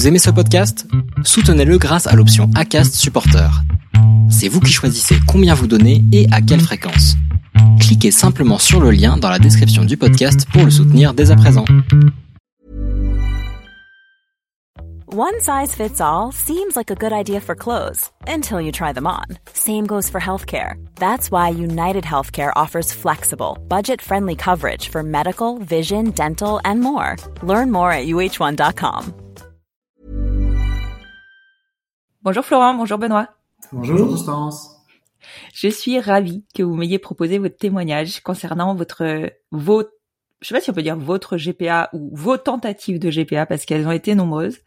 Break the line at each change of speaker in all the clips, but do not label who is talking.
Vous aimez ce podcast? Soutenez-le grâce à l'option ACAST Supporter. C'est vous qui choisissez combien vous donnez et à quelle fréquence. Cliquez simplement sur le lien dans la description du podcast pour le soutenir dès à présent.
One size fits all seems like a good idea for clothes until you try them on. Same goes for healthcare. That's why United Healthcare offers flexible, budget friendly coverage for medical, vision, dental, and more. Learn more at uh1.com.
Bonjour Florent, bonjour Benoît.
Bonjour Constance.
Je suis ravie que vous m'ayez proposé votre témoignage concernant votre vos je sais pas si on peut dire votre GPA ou vos tentatives de GPA parce qu'elles ont été nombreuses.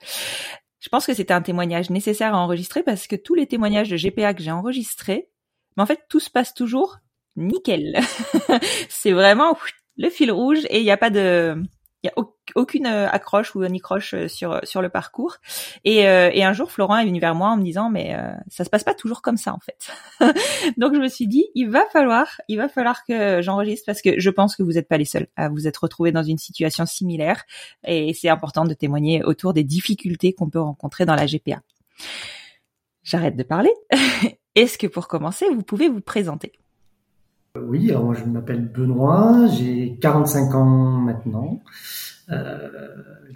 Je pense que c'était un témoignage nécessaire à enregistrer parce que tous les témoignages de GPA que j'ai enregistrés, mais en fait tout se passe toujours nickel. c'est vraiment le fil rouge et il n'y a pas de il y a aucune euh, accroche ou anicroche euh, sur sur le parcours. Et, euh, et un jour, Florent est venu vers moi en me disant mais ça se passe pas toujours comme ça en fait. Donc je me suis dit il va falloir il va falloir que j'enregistre parce que je pense que vous n'êtes pas les seuls à vous être retrouvés dans une situation similaire et c'est important de témoigner autour des difficultés qu'on peut rencontrer dans la GPA. J'arrête de parler. Est-ce que pour commencer, vous pouvez vous présenter?
Oui, alors moi je m'appelle Benoît, j'ai 45 ans maintenant, euh,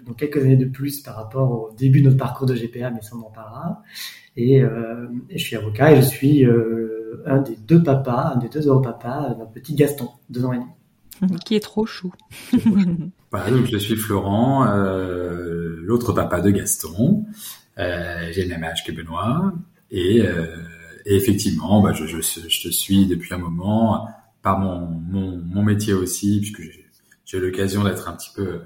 donc quelques années de plus par rapport au début de notre parcours de GPA, mais ça on en parlera. Et, euh, et je suis avocat et je suis euh, un des deux papas, un des deux heureux papas d'un petit Gaston, deux ans et demi.
Qui est trop chou.
voilà, donc je suis Florent, euh, l'autre papa de Gaston. Euh, j'ai le même âge que Benoît et euh, et effectivement, bah, je, je, je, te suis depuis un moment par mon, mon, mon métier aussi, puisque j'ai l'occasion d'être un petit peu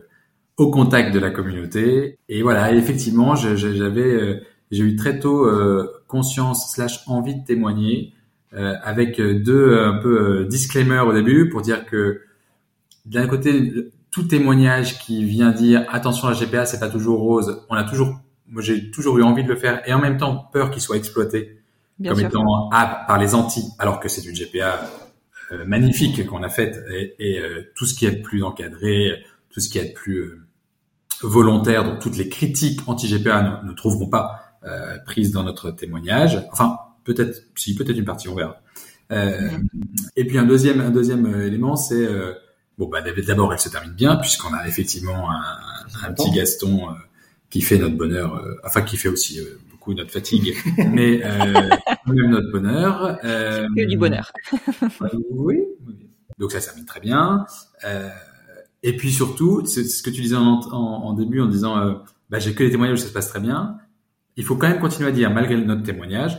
au contact de la communauté. Et voilà, effectivement, j'avais, euh, j'ai eu très tôt euh, conscience slash envie de témoigner, euh, avec deux un peu disclaimer au début pour dire que d'un côté, tout témoignage qui vient dire attention la GPA c'est pas toujours rose, on a toujours, moi j'ai toujours eu envie de le faire et en même temps peur qu'il soit exploité comme étant A par les Antilles, alors que c'est une GPA euh, magnifique qu'on a faite et, et euh, tout ce qui est plus encadré, tout ce qui est plus euh, volontaire, donc toutes les critiques anti-GPA ne, ne, trouveront pas prises dans notre témoignage. Enfin, peut-être, si peut-être une partie, on verra. Mm-hmm. Et puis un deuxième, un deuxième élément, c'est bon, bah d'abord elle se termine bien puisqu'on a effectivement un, un petit Gaston qui fait notre bonheur, enfin qui fait aussi notre fatigue, mais euh, même notre bonheur.
Euh, que du bonheur.
oui, donc ça, termine très bien. Euh, et puis surtout, c'est ce que tu disais en, en, début en disant, bah, j'ai que les témoignages ça se passe très bien. Il faut quand même continuer à dire, malgré notre témoignage,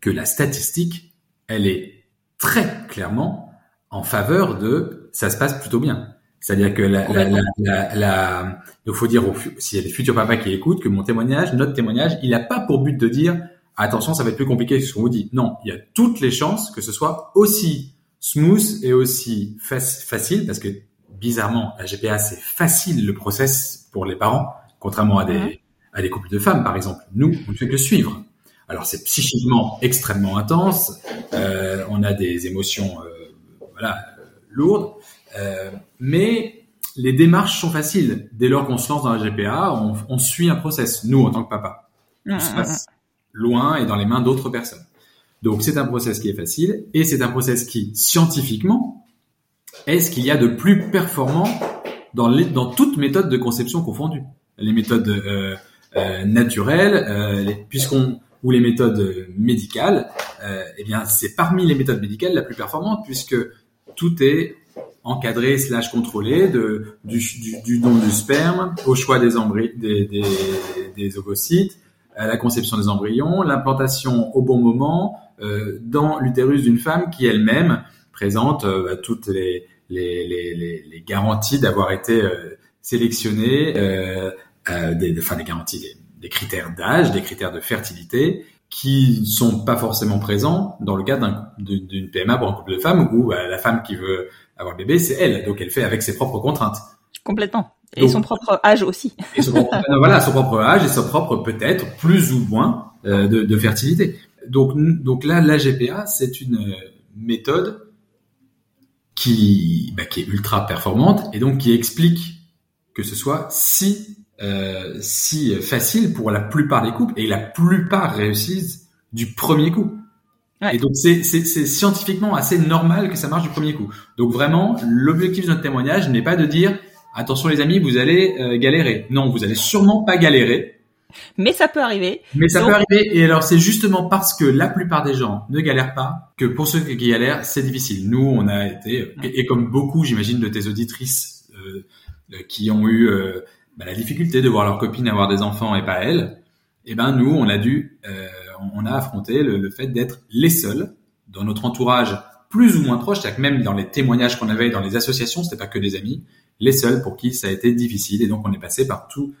que la statistique, elle est très clairement en faveur de ça se passe plutôt bien. C'est-à-dire que la, la, la, la, il faut dire s'il y a des futurs papas qui écoutent que mon témoignage, notre témoignage, il n'a pas pour but de dire attention, ça va être plus compliqué que ce qu'on vous dit. Non, il y a toutes les chances que ce soit aussi smooth et aussi facile parce que bizarrement, la GPA c'est facile le process pour les parents, contrairement à des à des couples de femmes par exemple. Nous, on ne fait que suivre. Alors c'est psychiquement extrêmement intense, euh, on a des émotions euh, voilà lourdes. Euh, mais les démarches sont faciles. Dès lors qu'on se lance dans la GPA, on, on, suit un process, nous, en tant que papa. On se passe loin et dans les mains d'autres personnes. Donc, c'est un process qui est facile et c'est un process qui, scientifiquement, est ce qu'il y a de plus performant dans, les, dans toute méthode de conception confondue. Les méthodes euh, euh, naturelles, euh, puisqu'on ou les méthodes médicales, euh, eh bien, c'est parmi les méthodes médicales la plus performante puisque tout est encadré slash contrôlé du, don du sperme au choix des, des, ovocytes, à la conception des embryons, l'implantation au bon moment euh, dans l'utérus d'une femme qui elle-même présente euh, bah, toutes les, garanties d'avoir été euh, sélectionnée, des, enfin des garanties, des, critères d'âge, des critères de fertilité qui sont pas forcément présents dans le cadre d'une PMA pour un couple de femmes où bah, la femme qui veut avoir le bébé, c'est elle. Donc elle fait avec ses propres contraintes.
Complètement. Et son propre âge aussi.
et son propre, voilà, son propre âge et son propre peut-être plus ou moins euh, de, de, fertilité. Donc, donc là, la GPA, c'est une euh, méthode qui, bah, qui est ultra performante et donc qui explique que ce soit si euh, si facile pour la plupart des couples et la plupart réussissent du premier coup. Et donc c'est scientifiquement assez normal que ça marche du premier coup. Donc vraiment, l'objectif de notre témoignage n'est pas de dire attention les amis, vous allez euh, galérer. Non, vous allez sûrement pas galérer.
Mais ça peut arriver.
Mais ça peut arriver. Et alors c'est justement parce que la plupart des gens ne galèrent pas que pour ceux qui galèrent, c'est difficile. Nous, on a été et, comme beaucoup, j'imagine, de tes auditrices euh, euh qui ont eu euh, bah, la difficulté de voir leur copine avoir des enfants et pas elle. Eh ben nous, on a dû, on a affronté le, fait d'être les seuls dans notre entourage plus ou moins proche, c'est-à-dire même dans les témoignages qu'on avait dans les associations, c'était pas que des amis, les seuls pour qui ça a été difficile. Et donc, on est passé par tout,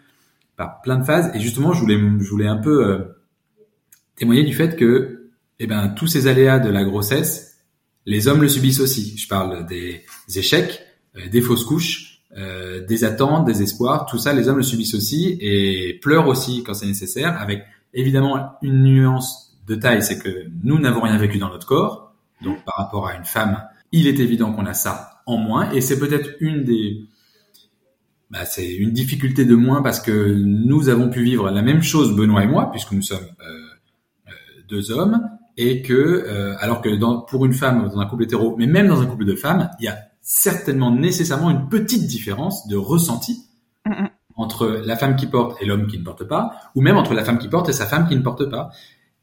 par plein de phases. Et justement, je voulais, je voulais un peu euh, témoigner du fait que, eh ben, tous ces aléas de la grossesse, les hommes le subissent aussi. Je parle des échecs, euh, des fausses couches, euh, des attentes, des espoirs. Tout ça, les hommes le subissent aussi et pleurent aussi quand c'est nécessaire. Avec évidemment une nuance de taille, c'est que nous n'avons rien vécu dans notre corps. Donc, par rapport à une femme, il est évident qu'on a ça en moins. Et c'est peut-être une des bah, c'est une difficulté de moins parce que nous avons pu vivre la même chose, Benoît et moi, puisque nous sommes euh, euh deux hommes, et que euh, alors que pour une femme dans un couple hétéro, mais même dans un couple de femmes, il y a certainement nécessairement une petite différence de ressenti entre la femme qui porte et l'homme qui ne porte pas, ou même entre la femme qui porte et sa femme qui ne porte pas.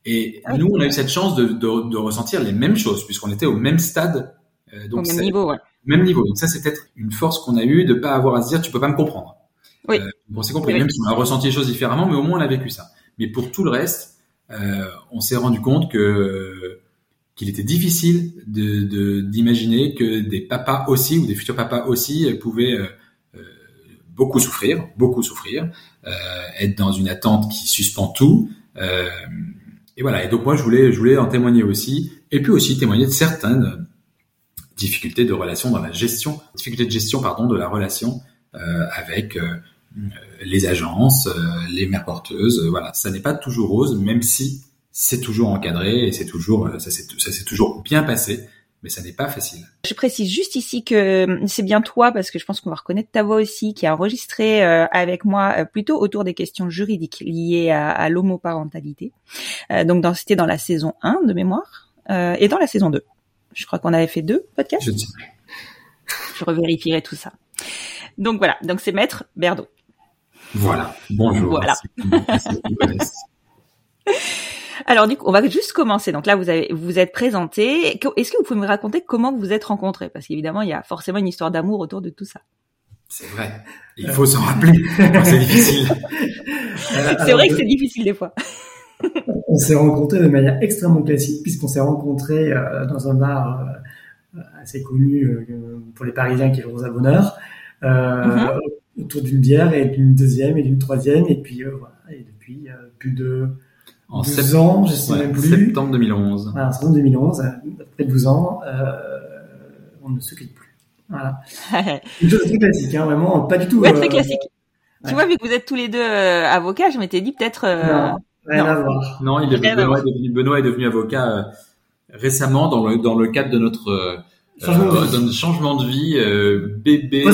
Et ah nous, on a eu cette chance de, de, de ressentir les mêmes choses, puisqu'on était au même stade.
Euh, donc au même niveau, ouais
même niveau. Donc ça, c'est peut-être une force qu'on a eue de pas avoir à se dire tu peux pas me comprendre.
Oui. Euh,
bon, c'est compris. Même si on a ressenti les choses différemment, mais au moins on a vécu ça. Mais pour tout le reste, euh, on s'est rendu compte que qu'il était difficile de d'imaginer que des papas aussi ou des futurs papas aussi pouvaient euh, euh beaucoup souffrir, beaucoup souffrir, euh, être dans une attente qui suspend tout. Euh, et voilà. Et donc moi, je voulais, je voulais en témoigner aussi, et puis aussi témoigner de certaines difficultés de relation dans la gestion, difficultés de gestion pardon de la relation euh, avec les agences, les mères porteuses. voilà, ça n'est pas toujours rose, même si c'est toujours encadré et c'est toujours ça s'est toujours bien passé mais ça n'est pas facile.
Je précise juste ici que c'est bien toi, parce que je pense qu'on va reconnaître ta voix aussi, qui a enregistré avec moi plutôt autour des questions juridiques liées à, à l'homoparentalité. donc c'était dans la saison 1 de mémoire et dans la saison 2. Je crois qu'on avait fait deux podcasts.
Je,
je revérifierai tout ça. Donc voilà, donc c'est Maître Berdo.
Voilà, bonjour.
Voilà. Alors du coup, on va juste commencer. Donc là, vous avez vous êtes présenté. Est-ce que vous pouvez me raconter comment vous vous êtes rencontrés? Parce qu'évidemment, il y a forcément une histoire d'amour autour de tout ça.
C'est vrai. Il faut s'en rappeler. c'est difficile.
c'est vrai que c'est difficile des fois
on s'est rencontrés de manière extrêmement classique puisqu'on s'est rencontrés euh, dans un bar euh, assez connu euh, pour les Parisiens qui est le Rosa Bonheur, mm-hmm. autour d'une bière et d'une deuxième et d'une troisième et puis voilà et depuis plus de
en
12 ans, je sais même plus.
Septembre 2011.
Voilà, en septembre 2011, après 12 ans, on ne se quitte plus. Voilà. Une chose très classique, hein, vraiment, pas du tout.
Ouais, très classique. Tu vois, vu que vous êtes tous les deux avocats, je m'étais dit peut-être
non. il est, Benoît, est devenu, Benoît est devenu avocat euh, récemment dans le dans le cadre de notre euh, changement, de, vie. changement de vie euh, bébé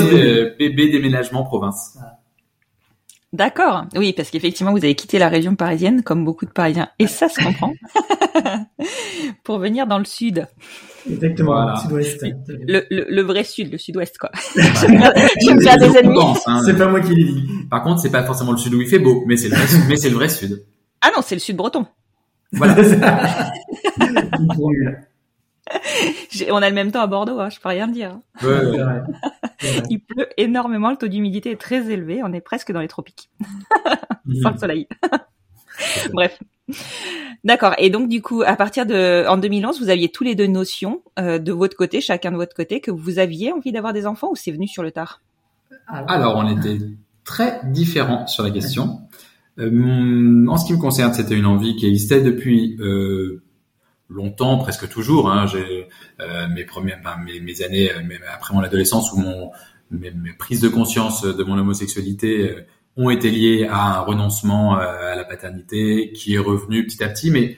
bébé déménagement province.
D'accord. Oui, parce qu'effectivement, vous avez quitté la région parisienne, comme beaucoup de Parisiens, et ça se comprend, pour venir dans le sud.
Exactement, le sud-ouest.
Le, le, le, vrai sud, le sud-ouest, quoi. je me faire des ennemis.
Hein, c'est pas moi qui l'ai dit.
Par contre, c'est pas forcément le sud où il fait beau, mais c'est le vrai, mais c'est le vrai sud.
Ah non, c'est le sud breton.
Voilà.
on a le même temps à Bordeaux, hein, je peux rien dire. Il pleut énormément, le taux d'humidité est très élevé, on est presque dans les tropiques. Sans le soleil. Bref. D'accord. Et donc du coup, à partir de en 2011, vous aviez tous les deux notions euh, de votre côté, chacun de votre côté, que vous aviez envie d'avoir des enfants ou c'est venu sur le tard?
Alors, on était très différents sur la question. Euh, en ce qui me concerne, c'était une envie qui existait depuis euh, longtemps, presque toujours. Hein. J'ai euh, mes premières, mes, mes, années après mon adolescence où mon mes, mes, prises de conscience de mon homosexualité ont été liées à un renoncement à la paternité qui est revenu petit à petit, mais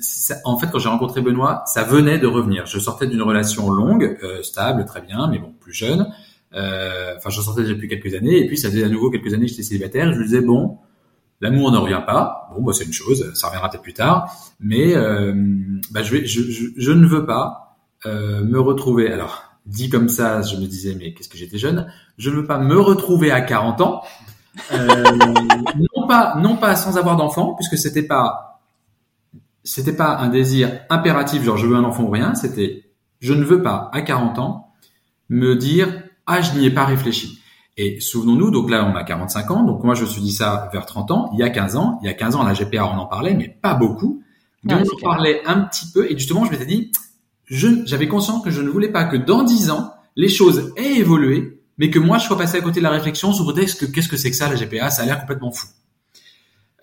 ça, en fait, quand j'ai rencontré Benoît, ça venait de revenir. Je sortais d'une relation longue, stable, très bien, mais bon, plus jeune, Euh, enfin, j'en sortais depuis quelques années, et puis ça faisait à nouveau quelques années que j'étais célibataire. Je me disais bon, l'amour ne revient pas. Bon, bah c'est une chose, ça reviendra peut-être plus tard, mais euh, bah, je, ne veux pas euh, me retrouver. Alors, dit comme ça, je me disais mais qu'est-ce que j'étais jeune. Je ne veux pas me retrouver à 40 ans. Euh, non pas non pas sans avoir d'enfant puisque c'était pas c'était pas un désir impératif genre je veux un enfant ou rien c'était je ne veux pas à 40 ans me dire ah, je n'y ai pas réfléchi. Et souvenons-nous, donc là, on a 45 ans, donc moi, je me suis dit ça vers 30 ans. Il y a 15 ans, il y a 15 ans, la GPA, on en parlait, mais pas beaucoup. Mais on en parlait un petit peu, et justement, je m'étais dit, j'avais conscience que je ne voulais pas que dans 10 ans, les choses aient évolué, mais que moi, je sois passé à côté de la réflexion que qu'est-ce que c'est que ça, la GPA, ça a l'air complètement fou.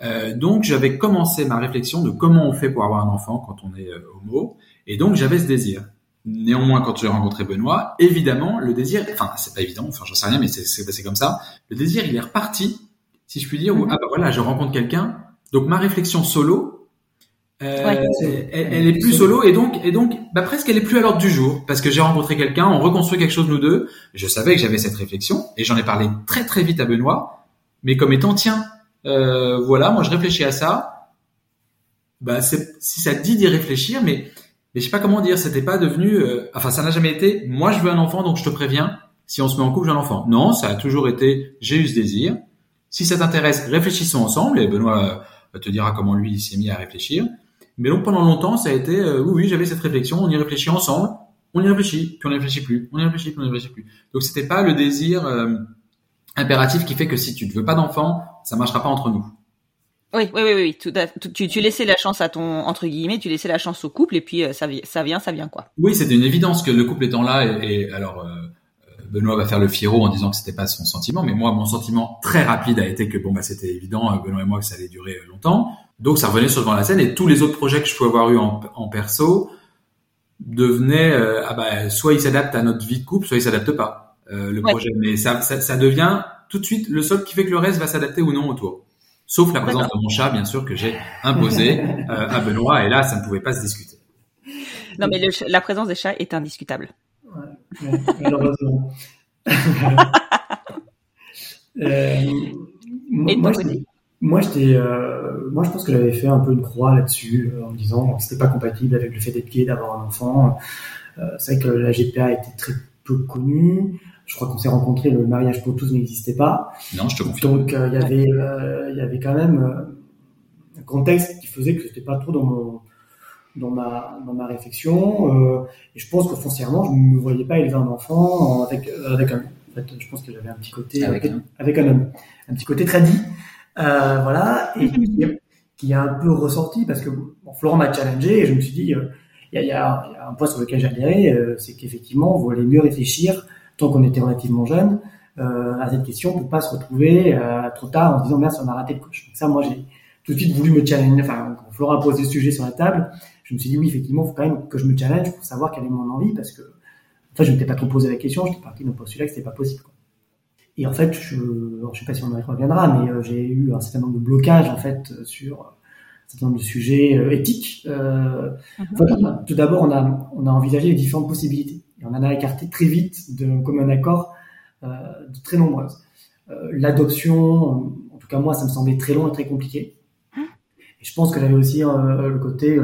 Euh, donc, j'avais commencé ma réflexion de comment on fait pour avoir un enfant quand on est euh, homo, et donc j'avais ce désir. Néanmoins, quand j'ai rencontré Benoît, évidemment, le désir, enfin, c'est pas évident, enfin, j'en sais rien, mais c'est passé comme ça. Le désir, il est reparti, si je puis dire, où, mhm. ah bah voilà, je rencontre quelqu'un. Donc, ma réflexion solo, euh, elle, est plus solo et donc, et donc, bah, presque elle est plus à l'ordre du jour parce que j'ai rencontré quelqu'un, on reconstruit quelque chose nous deux. Je savais que j'avais cette réflexion et j'en ai parlé très très vite à Benoît, mais comme étant tiens, euh, voilà, moi je réfléchis à ça. Bah, si ça te dit d'y réfléchir, mais mais je sais pas comment dire, c'était pas devenu, euh, enfin ça n'a jamais été, moi je veux un enfant donc je te préviens, si on se met en couple, j'ai un enfant. Non, ça a toujours été, j'ai eu ce désir. Si ça t'intéresse, réfléchissons ensemble et Benoît euh, te dira comment lui s'est mis à réfléchir. Mais donc pendant longtemps, ça a été, euh, oui, oui, j'avais cette réflexion, on y réfléchit ensemble, on y réfléchit, puis on n'y réfléchit plus, on y réfléchit, puis on n'y réfléchit plus. Donc c'était pas le désir impératif qui fait que si tu ne veux pas d'enfant, ça marchera pas entre nous.
Oui, oui, oui, oui. Tout, tu, tu laissais la chance à ton entre guillemets, tu laissais la chance au couple et puis euh, ça, ça vient, ça vient quoi.
Oui, c'était une évidence que le couple étant là et, alors euh, Benoît va faire le fiero en disant que c'était pas son sentiment, mais moi mon sentiment très rapide a été que bon bah c'était évident euh, Benoît et moi que ça allait durer longtemps, donc ça revenait sur devant la scène et tous les autres projets que je pouvais avoir eu en, en perso devenaient ah bah soit ils s'adaptent à notre vie de couple, soit ils s'adaptent pas le projet, mais ça, ça ça devient tout de suite le seul qui fait que le reste va s'adapter ou non autour. Sauf la présence de mon chat, bien sûr, que j'ai imposé euh, à Benoît, et là, ça ne pouvait pas se discuter.
Non, mais la présence des chats est indiscutable. Ouais,
malheureusement. euh, moi, moi, j'étais, euh, moi, je pense que j'avais fait un peu une croix là-dessus, euh, en me disant que c'était pas compatible avec le fait d'être gay, d'avoir un enfant. Euh, c'est vrai que la GPA était très peu connue. Je crois qu'on s'est rencontrés, le mariage pour tous n'existait pas.
Non, je te confirme.
Donc euh, il y avait, euh, il y avait quand même euh, un contexte qui faisait que c'était pas trop dans mon, dans ma, dans ma réflexion. et je pense que foncièrement, je ne me voyais pas élever un enfant avec, avec un. En fait, je pense que j'avais un petit côté avec, un, avec un homme, un petit côté tradit, voilà, et qui, qui a un peu ressorti parce que bon, Florent m'a challengé et je me suis dit, il y a, un point sur lequel j'adhérais, c'est qu'effectivement, vous allez mieux réfléchir tant qu'on était relativement jeune, euh, à cette question pour pas se retrouver euh, trop tard en se disant merde, on a raté le coche. Donc ça, moi, j'ai tout de suite voulu me challenger. Enfin, quand Flora a posé ce sujet sur la table, je me suis dit oui, effectivement, il faut quand même que je me challenge pour savoir quelle est mon envie, parce que en fait, je ne m'étais pas trop posé la question. J'étais parti d'un postulat que c'était pas possible. Et en fait, je, ne sais pas si on y reviendra, mais euh, j'ai eu un certain nombre de blocages en fait sur certain nombre de sujets euh, éthiques. Euh, mm-hmm. tout d'abord, on a, on a envisagé les différentes possibilités on en a écarté très vite de commun accord euh, de très nombreuses. Euh, l'adoption, en tout cas moi, ça me semblait très long et très compliqué. Et je pense que j'avais aussi euh, le côté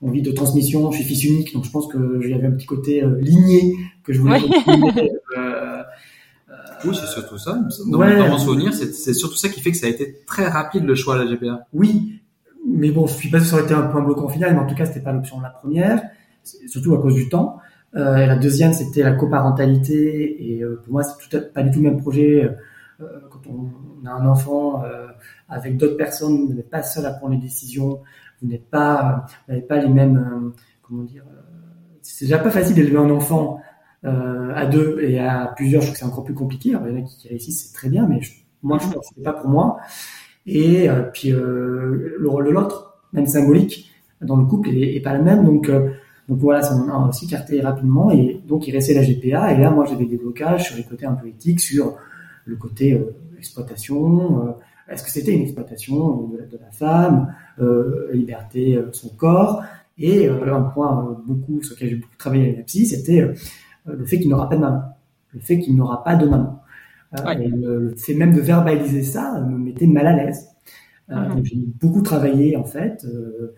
envie de transmission. Je suis fils unique, donc je pense que j'avais un petit côté ligné que je voulais.
oui, c'est surtout ça. Dans, mon souvenir, c'est surtout ça qui fait que ça a été très rapide le choix à la GPA.
Oui, mais bon, je suis pas sûr que ça aurait été un point bloquant final, mais en tout cas, c'était pas l'option de la première, surtout à cause du temps. Euh, et la deuxième, c'était la coparentalité. Et euh, pour moi, c'est tout pas du tout le même projet. Euh, quand on, a un enfant avec d'autres personnes, vous n'êtes pas seul à prendre les décisions. Vous n'êtes pas, vous n'avez pas les mêmes, comment dire. c'est déjà pas facile d'élever un enfant à deux et à plusieurs. Je trouve que c'est encore plus compliqué. Alors, il y en a qui, réussissent, c'est très bien, mais moi, je pense que c'était pas pour moi. Et puis le rôle de l'autre, même symbolique, dans le couple, est, pas le même. Donc donc voilà, ça m'a aussi écarté rapidement et donc il restait la GPA et là moi j'avais des blocages sur les côtés un peu éthiques, sur le côté euh, exploitation. Euh, est-ce que c'était une exploitation de la, femme, euh, liberté son corps et un point beaucoup sur lequel j'ai beaucoup travaillé avec la psy, c'était le fait qu'il n'aura pas de maman. le fait qu'il n'aura pas de maman. Euh, et le, fait même de verbaliser ça me mettait mal à l'aise. Mhm. J'ai beaucoup travaillé en fait, euh,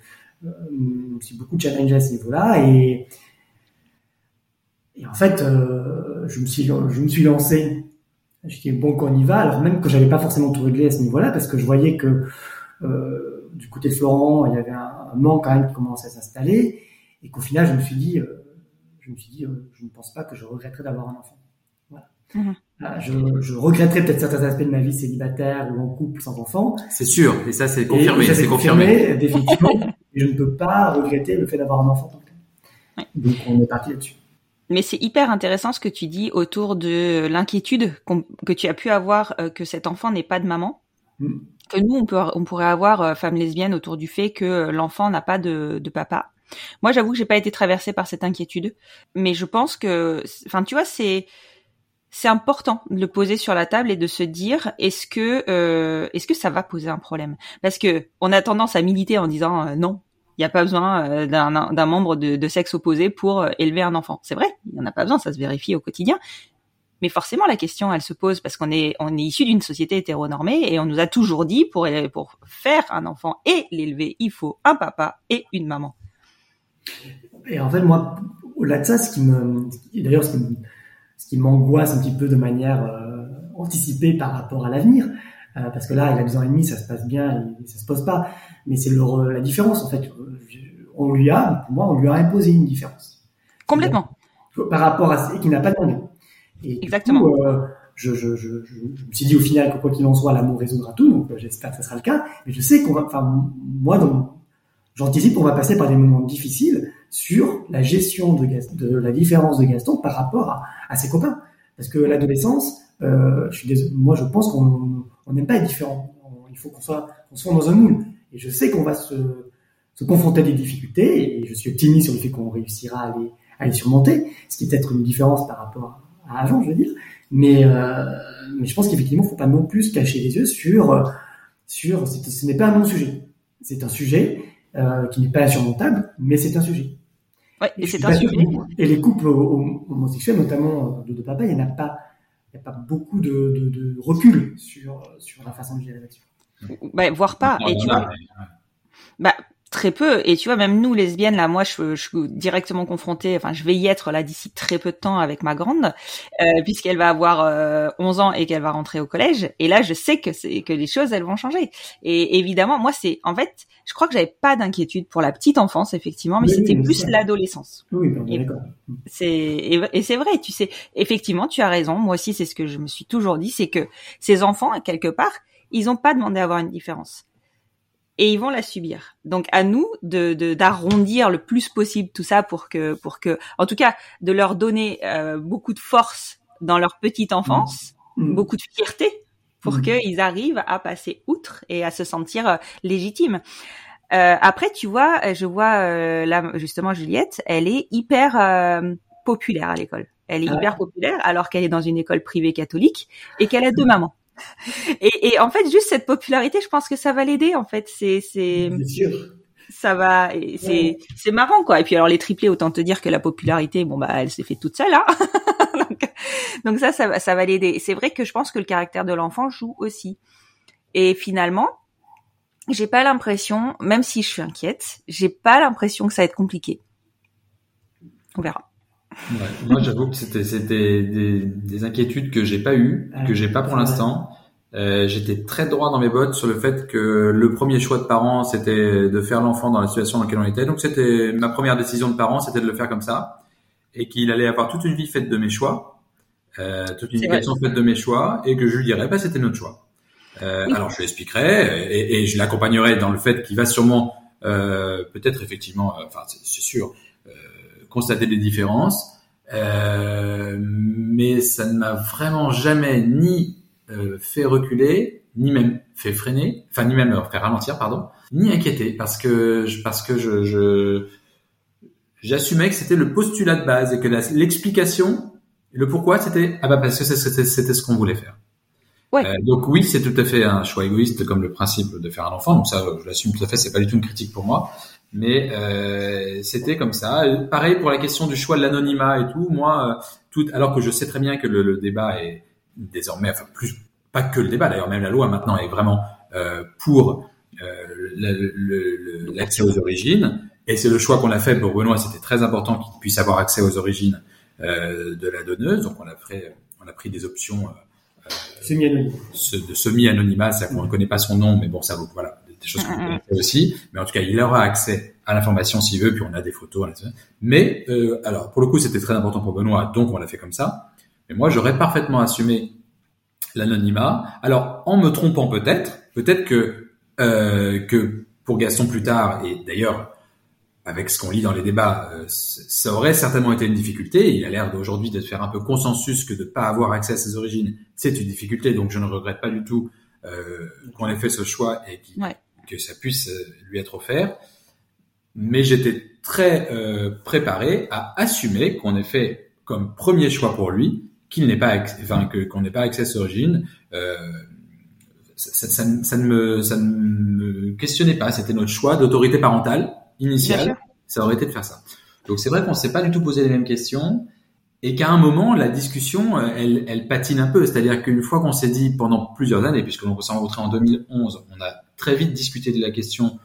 j'ai beaucoup challengé à ce niveau-là et, et en fait, je me suis je me suis lancé. Je dis bon qu'on y va, alors même que j'avais pas forcément tout réglé à ce niveau-là parce que je voyais que du côté de Florent, il y avait un, manque quand même qui commençait à s'installer et qu'au final, je me suis dit, je me suis dit, je ne pense pas que je regretterais d'avoir un enfant. Mhm. Ah, je, je, regretterais peut-être certains aspects de ma vie célibataire ou en couple sans enfant.
C'est sûr, et ça c'est confirmé, c'est confirmé.
Définitivement, je ne peux pas regretter le fait d'avoir un enfant. Donc on est parti là-dessus.
Mais c'est hyper intéressant ce que tu dis autour de l'inquiétude que tu as pu avoir euh, que cet enfant n'ait pas de maman. Mm. Que nous, on, peut, on pourrait avoir, euh, femme lesbienne, autour du fait que l'enfant n'a pas de, de papa. Moi, j'avoue que j'ai pas été traversée par cette inquiétude, mais je pense que, enfin, tu vois, c'est c'est important de le poser sur la table et de se dire est-ce que euh, est-ce que ça va poser un problème? Parce que on a tendance à militer en disant euh, non, il n'y a pas besoin euh, d'un membre de, sexe opposé pour élever un enfant. C'est vrai, il n'y en a pas besoin, ça se vérifie au quotidien. Mais forcément, la question, elle se pose parce qu'on est on est issu d'une société hétéronormée et on nous a toujours dit pour pour faire un enfant et l'élever, il faut un papa et une maman.
Et en fait, moi, au-delà de ça, ce qui me d'ailleurs ce qui me ce qui m'angoisse un petit peu de manière euh, anticipée par rapport à l'avenir. Euh, parce que là, il a deux ans et demi, ça se passe bien, et ça se pose pas. Mais c'est la différence, en fait. On lui a, pour moi, on lui a imposé une différence.
Complètement.
par rapport à ce qui n'a pas demandé.
Et Exactement.
euh, je, je, je, je, me suis dit au final que quoi qu'il en soit, l'amour résoudra tout, donc euh, j'espère que ça sera le cas. Mais je sais qu'on va, enfin, moi, j'anticipe qu'on va passer par des moments difficiles sur la gestion de, la différence de Gaston par rapport à, ses copains. Parce que l'adolescence, euh, je suis moi je pense qu'on n'aime pas être différent. Il faut qu'on soit, dans un moule. Et je sais qu'on va se, confronter à des difficultés et je suis optimiste sur le fait qu'on réussira à les, surmonter, ce qui est peut-être une différence par rapport à avant, je veux dire. Mais, euh, je pense qu'effectivement, il faut pas non plus cacher les yeux sur, sur ce n'est pas un non-sujet. C'est un sujet euh, qui n'est pas insurmontable, mais c'est un sujet
et c'est un sujet.
Et les couples homosexuels, notamment de, de papa, il n'y a pas, il y a pas beaucoup de, de, de, recul sur, sur la façon de gérer la
Bah, voire pas. Et tu vois, bah, très peu. Et tu vois, même nous, lesbiennes, là, moi, je, je suis directement confrontée, enfin, je vais y être là d'ici très peu de temps avec ma grande, euh, puisqu'elle va avoir euh, 11 ans et qu'elle va rentrer au collège. Et là, je sais que c'est que les choses, elles vont changer. Et évidemment, moi, c'est, en fait, je crois que j'avais pas d'inquiétude pour la petite enfance, effectivement, mais c'était plus l'adolescence.
Oui, d'accord.
C'est, et, et c'est vrai, tu sais, effectivement, tu as raison. Moi aussi, c'est ce que je me suis toujours dit, c'est que ces enfants, quelque part, ils ont pas demandé à avoir une différence et ils vont la subir. Donc à nous de d'arrondir le plus possible tout ça pour que pour que en tout cas de leur donner euh, beaucoup de force dans leur petite enfance, mmh. Mmh. beaucoup de fierté pour mmh. qu'ils arrivent à passer outre et à se sentir euh, légitimes. Euh, après, tu vois, je vois euh, là justement Juliette, elle est hyper euh, populaire à l'école. Elle est ah hyper populaire alors qu'elle est dans une école privée catholique et qu'elle a deux mamans. Et, et, en fait, juste cette popularité, je pense que ça va l'aider. En fait, c'est c'est ça va, c'est c'est marrant quoi. Et puis alors les triplés, autant te dire que la popularité, bon bah elle s'est fait toute seule hein. donc, donc, ça, ça va ça va l'aider. C'est vrai que je pense que le caractère de l'enfant joue aussi. Et finalement, j'ai pas l'impression, même si je suis inquiète, j'ai pas l'impression que ça va être compliqué. On verra.
Ouais, moi, j'avoue que c'était c'était des, des, inquiétudes que j'ai pas eues, que j'ai pas pour l'instant. Euh, J'étais très droit dans mes bottes sur le fait que le premier choix de parents, c'était de faire l'enfant dans la situation dans laquelle on était. Donc, c'était ma première décision de parent, c'était de le faire comme ça, et qu'il allait avoir toute une vie faite de mes choix, euh, toute une éducation faite de mes choix, et que je lui dirais, bah, c'était notre choix. Euh, Alors, je lui expliquerai et, et je l'accompagnerai dans le fait qu'il va sûrement, euh, peut-être effectivement, euh, enfin, c'est sûr constater des différences, euh, mais ça ne m'a vraiment jamais ni euh, fait reculer, ni même fait freiner, enfin ni même euh, fait ralentir, pardon, ni inquiéter, parce que parce que je, j'assumais que c'était le postulat de base et que l'explication, le pourquoi, c'était ah bah parce que c'était c'était ce qu'on voulait faire. Ouais. Euh, donc oui, c'est tout à fait un choix égoïste comme le principe de faire un enfant. Donc ça, je l'assume tout à fait. C'est pas du tout une critique pour moi. Mais euh, c'était comme ça. Pareil pour la question du choix de l'anonymat et tout. Moi, tout, alors que je sais très bien que le, le débat est désormais, enfin plus pas que le débat, d'ailleurs même la loi maintenant est vraiment euh, pour euh, l'accès aux origines. Et c'est le choix qu'on a fait pour Benoît. C'était très important qu'il puisse avoir accès aux origines euh, de la donneuse. Donc on a fait, on a pris des options
euh, semi-anonymat.
de semi-anonymat, c'est qu'on ne connaît pas son nom, mais bon, ça vaut voilà des choses qu'on connaît aussi. Mais en tout cas, il aura accès à l'information s'il veut. Puis on a des photos. Mais euh, alors pour le coup, c'était très important pour Benoît, donc on l'a fait comme ça. Mais moi, j'aurais parfaitement assumé l'anonymat. Alors en me trompant peut-être, peut-être que euh, que pour Gaston plus tard, et d'ailleurs avec ce qu'on lit dans les débats, euh, ça aurait certainement été une difficulté. Il a l'air d'aujourd'hui de faire un peu consensus que de ne pas avoir accès à ses origines, c'est une difficulté. Donc je ne regrette pas du tout euh, qu'on ait fait ce choix et que ça puisse euh, lui être offert. Mais j'étais très euh, préparé à assumer qu'on ait fait comme premier choix pour lui qu'il n'ait pas, enfin que qu'on n'ait pas accès à ses origines. Euh, ça, ça, ça, ne me, ça ne me questionnait pas. C'était notre choix d'autorité parentale initiale. Ça aurait été de faire ça. Donc c'est vrai qu'on s'est pas du tout posé les mêmes questions et qu'à un moment la discussion elle, elle patine un peu. C'est-à-dire qu'une fois qu'on s'est dit pendant plusieurs années, puisque l'on s'est rencontré en 2011, on a très vite discuté de la question.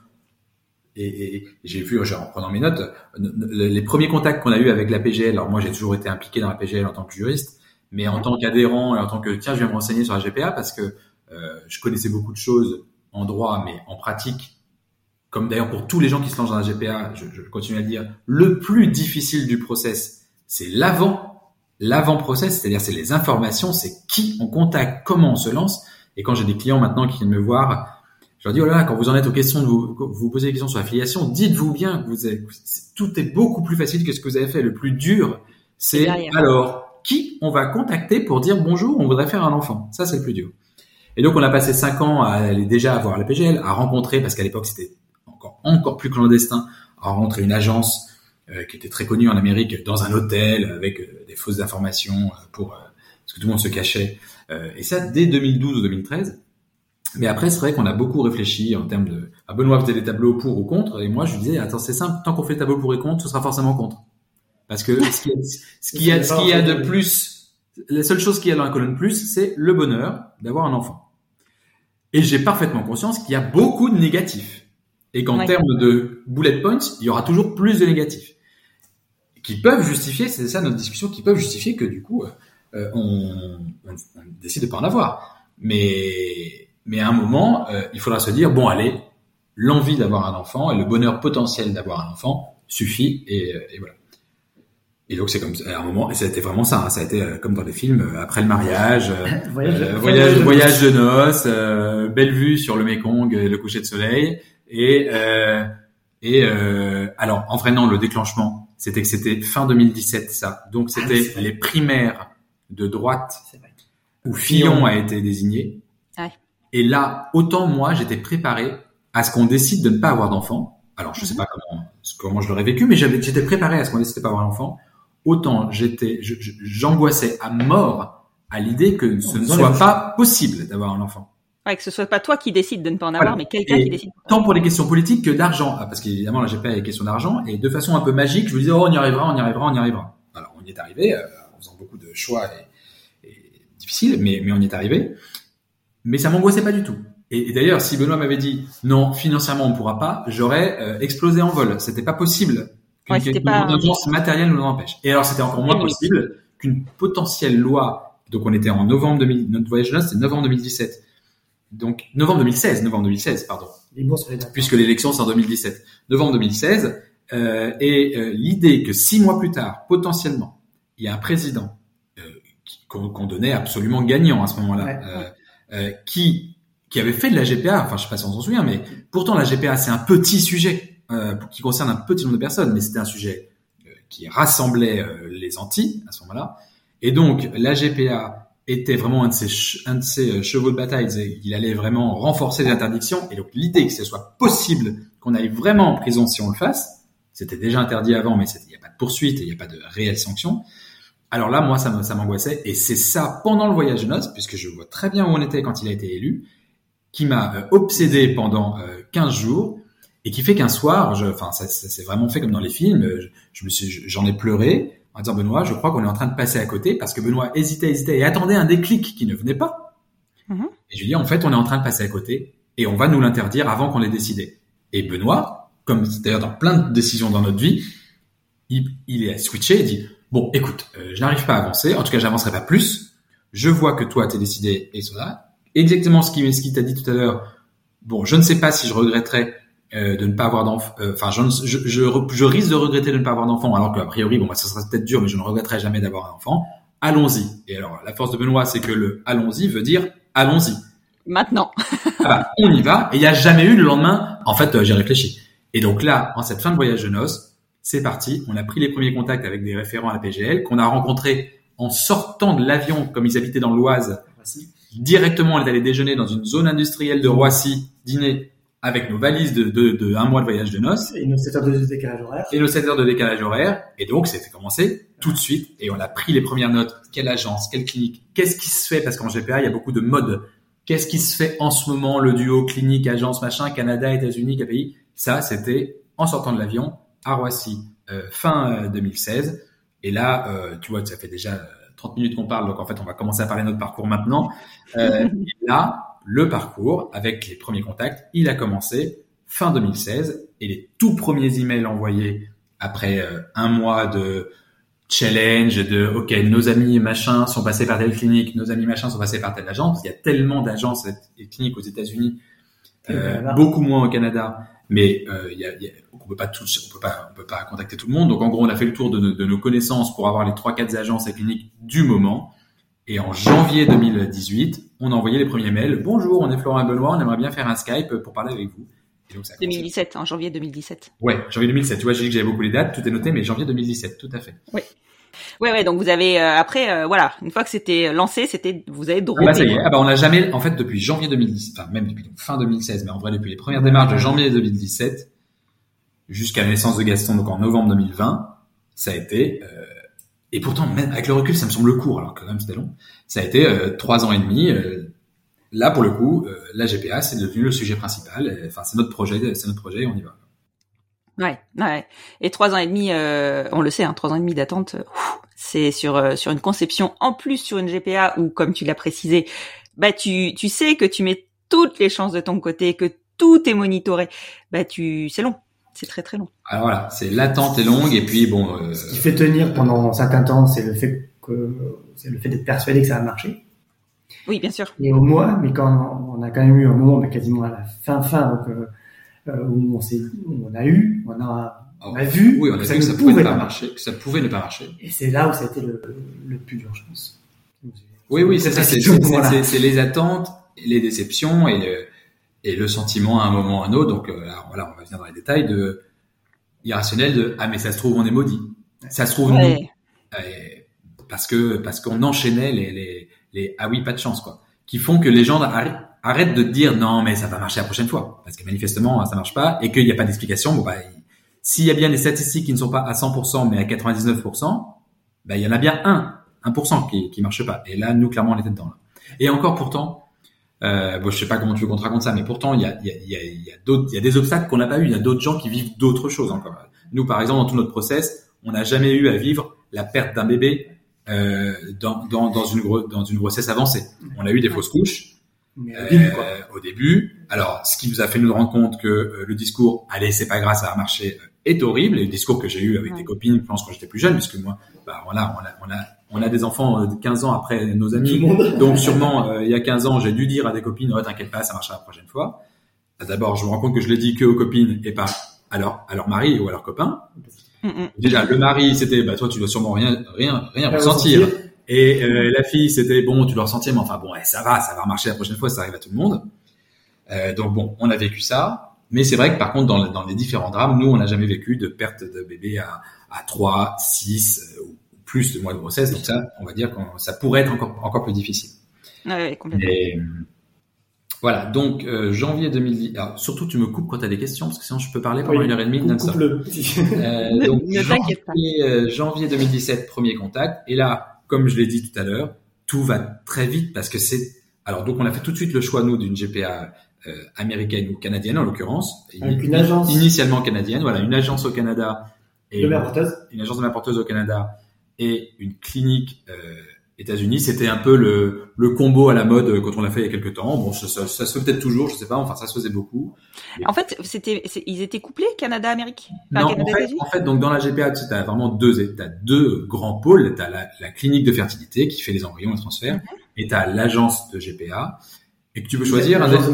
Et, et j'ai vu, en prenant mes notes, les premiers contacts qu'on a eu avec la PGL. Alors moi j'ai toujours été impliqué dans la PGL en tant que juriste, mais en tant qu'adhérent et en tant que tiens je vais me renseigner sur la GPA parce que euh, je connaissais beaucoup de choses en droit, mais en pratique, comme d'ailleurs pour tous les gens qui se lancent dans la GPA, je, je continue à le dire, le plus difficile du process, c'est l'avant, l'avant-process, c'est-à-dire c'est les informations, c'est qui on contacte, comment on se lance. Et quand j'ai des clients maintenant qui viennent me voir, je leur dis, oh là, quand vous en êtes aux questions, vous, vous posez des questions sur l'affiliation, dites-vous bien que vous avez, tout est beaucoup plus facile que ce que vous avez fait. Le plus dur, c'est alors, qui on va contacter pour dire bonjour, on voudrait faire un enfant. Ça, c'est le plus dur. Et donc, on a passé cinq ans à aller déjà voir la PGL, à rencontrer, parce qu'à l'époque, c'était encore, encore plus clandestin, à rencontrer une agence euh, qui était très connue en Amérique, dans un hôtel, avec euh, des fausses informations, euh, pour parce que tout le monde se cachait. et ça, dès 2012 ou 2013. Mais après, c'est vrai qu'on a beaucoup réfléchi en termes de... Ah, Benoît faisait des tableaux pour ou contre, et moi, je lui disais, attends, c'est simple, tant qu'on fait tableau pour et contre, ce sera forcément contre. Parce que ce qu'il y a, ce qu'il y a, ce qu'il y a de plus, la seule chose qu'il y a dans la colonne plus, c'est le bonheur d'avoir un enfant. Et j'ai parfaitement conscience qu'il y a beaucoup de négatifs. Et qu'en termes de bullet points, il y aura toujours plus de négatifs. Qui peuvent justifier, c'est ça notre discussion, qui peuvent justifier que du coup, euh, on, on, on, décide de pas en avoir. Mais, mais à un moment, euh, il faudra se dire, bon allez, l'envie d'avoir un enfant et le bonheur potentiel d'avoir un enfant suffit et, euh, et voilà. Et donc c'est comme à un moment, et ça a été vraiment ça. Hein, ça a été euh, comme dans les films euh, après le mariage, euh, voyage, voyage, de voyage, de noces, belle vue sur le Mekong, le coucher de soleil. Et et alors en vrai non, le déclenchement, c'était que c'était fin 2017 ça. Donc ah c'était les primaires de droite où Fillon a été désigné. Ouais. Et là, autant moi, j'étais préparé à ce qu'on décide de ne pas avoir d'enfant. Alors je sais mhm. pas comment comment je l'aurais vécu, mais j'étais préparé à ce qu'on décide de pas avoir d'enfant autant j'étais, j'angoissais à mort à l'idée que ce ne soit pas possible d'avoir un enfant.
Ouais, que ce soit pas toi qui décide de ne pas en avoir, mais quelqu'un qui décide.
Tant pour les questions politiques que d'argent, ah, parce qu'évidemment là j'ai pas les questions d'argent, et de façon un peu magique, je me disais oh on y arrivera, on y arrivera, on y arrivera. Alors on y est arrivé euh, en faisant beaucoup de choix et, et difficiles, mais mais on y est arrivé. Mais ça m'angoissait pas du tout. Et, d'ailleurs, si Benoît m'avait dit non, financièrement on pourra pas, j'aurais euh, explosé en vol. C'était pas possible
Ouais, c'était pas
matérielle nous empêche. Et alors c'était encore moins possible qu'une potentielle loi. Donc on était en novembre 2000, notre voyage là c'était novembre 2017. Donc novembre 2016, novembre 2016 pardon. Puisque l'élection c'est en 2017. Novembre 2016 euh, et euh, l'idée que six mois plus tard potentiellement il y a un président euh, qu'on donnait absolument gagnant à ce moment-là, euh, euh, qui qui avait fait de la GPA. Enfin je sais pas si on s'en souvient, mais pourtant la GPA c'est un petit sujet euh, qui concerne un petit nombre de personnes, mais c'était un sujet euh, qui rassemblait euh, les Antilles à ce moment-là. Et donc la GPA était vraiment un de ses, un de ses chevaux de bataille. Il allait vraiment renforcer les interdictions. Et donc l'idée que ce soit possible qu'on aille vraiment en prison si on le fasse, c'était déjà interdit avant, mais il n'y a pas de poursuite il n'y a pas de réelle sanction. Alors là, moi, ça m'angoissait. Et c'est ça, pendant le voyage de noces, puisque je vois très bien où on était quand il a été élu, qui m'a obsédé pendant 15 jours et qui fait qu'un soir, je, enfin, ça, ça s'est vraiment fait comme dans les films. Je, je me suis, j'en ai pleuré en disant Benoît, je crois qu'on est en train de passer à côté parce que Benoît hésitait, hésitait et attendait un déclic qui ne venait pas.
Mhm.
Et je lui dis en fait, on est en train de passer à côté et on va nous l'interdire avant qu'on l'ait décidé. Et Benoît, comme d'ailleurs dans plein de décisions dans notre vie, il, il est switché et dit bon, écoute, euh, je n'arrive pas à avancer, en tout cas, j'avancerai pas plus. Je vois que toi, t'es décidé et cela. Exactement ce qui, ce qui t'a dit tout à l'heure. Bon, je ne sais pas si je regretterais euh, de ne pas avoir d'enfant. euh, Enfin, je, je, je, je risque de regretter de ne pas avoir d'enfant, alors qu'a priori, bon, bah, ça sera peut-être dur, mais je ne regretterai jamais d'avoir un enfant. Allons-y. Et alors, la force de Benoît, c'est que le allons-y veut dire allons-y.
Maintenant.
Ah bah, on y va. Et il n'y a jamais eu le lendemain. En fait, euh, j'ai réfléchi. Et donc là, en cette fin de voyage de noces, c'est parti. On a pris les premiers contacts avec des référents à la PGL qu'on a rencontrés en sortant de l'avion, comme ils habitaient dans l'Oise. Directement, on est allé déjeuner dans une zone industrielle de Roissy, dîner avec nos valises de, de, de un mois de voyage de noces
Et nos 7 heures de décalage horaire.
et nos 7 heures de décalage horaire. Et donc, c'était commencé tout de suite. Et on a pris les premières notes. Quelle agence, quelle clinique, qu'est-ce qui se fait? Parce qu'en GPA, il y a beaucoup de modes. Qu'est-ce qui se fait en ce moment, le duo clinique, agence, machin, Canada, États-Unis, KPI Ça, c'était en sortant de l'avion à Roissy, euh, fin euh, 2016. Et là, euh, tu vois, ça fait déjà euh, 30 minutes qu'on parle, donc en fait, on va commencer à parler de notre parcours maintenant. Euh, et là, le parcours, avec les premiers contacts, il a commencé fin 2016 et les tout premiers emails envoyés après euh, un mois de challenge, de OK, nos amis machin sont passés par telle clinique, nos amis machin sont passés par telle agence. Il y a tellement d'agences et cliniques aux États-Unis, euh, beaucoup moins au Canada, mais euh, y a, y a- on peut pas tous, on peut pas, on peut pas contacter tout le monde. Donc en gros, on a fait le tour de, nos- de nos connaissances pour avoir les trois quatre agences et cliniques du moment. Et en janvier 2018, on a envoyé les premiers mails. Bonjour, on est Florent Benoît, on aimerait bien faire un Skype pour parler avec vous. Et donc ça a commencé.
2017, en janvier 2017.
Ouais, janvier 2007. Tu vois, j'ai dit que j'avais beaucoup les dates, tout est noté, mais janvier 2017, tout à fait.
Ouais, ouais. Donc vous avez euh, après, euh, voilà, une fois que c'était lancé, c'était vous avez
Ah
droppé.
bah ça y est. Ah bah on n'a jamais, en fait, depuis janvier 2010, enfin même depuis fin 2016, mais en vrai depuis les premières démarches de janvier 2017 jusqu'à la naissance de Gaston, donc en novembre 2020, ça a été, euh, et pourtant même avec le recul, ça me semble court, alors que quand même c'était long. Ça a été euh, trois ans et demi. euh, là pour le coup, euh, la GPA c'est devenu le sujet principal. Enfin c'est notre projet, c'est notre projet, on y va.
Ouais, ouais. Et trois ans et demi, euh, on le sait, hein, trois ans et demi d'attente, euh, ouf, c'est sur euh, sur une conception en plus sur une GPA où, comme tu l'as précisé, bah tu tu sais que tu mets toutes les chances de ton côté, que tout est monitoré. Bah tu, c'est long, c'est très très long.
Alors voilà, c'est l'attente est longue et puis bon. euh,
Ce qui fait tenir pendant un certain temps, c'est le fait que c'est le fait d'être persuadé que ça va marcher.
Oui, bien sûr.
Et au mois, mais quand on a quand même eu un moment, mais quasiment à la fin fin, donc, euh, où on s'est, où on a eu, on a, on a vu,
oui, on a
que
vu
ça
que
ne
ça pouvait
pouvait
ne pas marcher, que ça pouvait ne pas marcher.
Et c'est là où ça a été le, le plus dur, je pense.
Oui, oui, c'est ça, c'est
voilà.
les attentes, les déceptions et le, et le sentiment à un moment ou à un autre. Donc euh, alors, voilà, on va venir dans les détails de irrationnel de ah mais ça se trouve on est maudit, ça se trouve nous,
Ouais.
Euh, parce que parce qu'on enchaînait les, les les ah oui pas de chance quoi, qui font que les gens arrêtent, arrêtent de dire non mais ça va marcher la prochaine fois parce que manifestement ça marche pas et qu'il n'y a pas d'explication. Bon bah il- s'il y a bien des statistiques qui ne sont pas à 100% mais à 99%, bah il y en a bien un 1% qui qui marche pas. Et là nous clairement on était dedans là. Et encore pourtant, euh, bon, je sais pas comment tu veux qu'on te raconte ça, mais pourtant il y a, il y a, il y a, il y a d'autres, il y a des obstacles qu'on n'a pas eu. Il y a d'autres gens qui vivent d'autres choses encore. Nous, par exemple, dans tout notre process, on n'a jamais eu à vivre la perte d'un bébé euh, dans, dans, dans une gro- dans une grossesse avancée. On a eu des fausses couches
Mais au
euh,
début, quoi.
au début. Alors, ce qui nous a fait nous rendre compte que euh, le discours "allez, c'est pas grave, ça va marcher" euh, est horrible. Et le discours que j'ai eu avec
Ouais.
des copines, je pense quand j'étais plus jeune, puisque moi, bah voilà, on a on a on a des enfants de 15 ans après nos amis. Donc sûrement, euh, il y a 15 ans, j'ai dû dire à des copines, oh, t'inquiète pas, ça marchera la prochaine fois. D'abord, je me rends compte que je l'ai dit que aux copines et pas à leur, à leur mari ou à leurs copains.
Mm, mm.
Déjà, le mari, c'était, bah, toi, tu dois sûrement rien, rien, rien
Rien
ressentir.
ressentir.
Et euh, la fille, c'était, bon, tu dois ressentir, mais enfin, bon, ouais, ça va, ça va marcher la prochaine fois, ça arrive à tout le monde. Euh, donc bon, on a vécu ça. Mais c'est vrai que par contre, dans, le- dans les différents drames, nous, on n'a jamais vécu de perte de bébé à, à 3, 6 euh, ou plus de mois de grossesse. Donc ça, on va dire que ça pourrait être encore, encore plus difficile.
Ouais, complètement.
Et voilà, donc euh, janvier 2010. Alors, surtout, tu me coupes quand tu as des questions, parce que sinon je peux parler pendant
Oui.
une heure et demie.
Coupe- coupe-le.
Euh,
Ne-
donc,
ne t'inquiète pas.
janvier, euh, janvier 2017, premier contact. Et là, comme je l'ai dit tout à l'heure, tout va très vite parce que c'est. Alors donc on a fait tout de suite le choix nous d'une GPA euh, américaine ou canadienne en l'occurrence.
Avec une agence.
Initialement canadienne, voilà, une agence au Canada. Et
De porteuse.
une agence de mère porteuse au Canada et une clinique euh, États-Unis. C'était un peu le, le combo à la mode quand on l'a fait il y a quelques temps. Bon, ça, ça, ça se fait peut-être toujours, je sais pas. Enfin, ça se faisait beaucoup.
En fait, c'était, c'est- ils étaient couplés, Canada-Amérique. Enfin,
non, en
Canada,
fait, en fait, donc dans la GPA, tu as vraiment deux, t'as deux grands pôles. Tu as la, la clinique de fertilité qui fait les embryons et les transferts,
Mhm.
et tu as l'agence de GPA, et que tu peux choisir un agence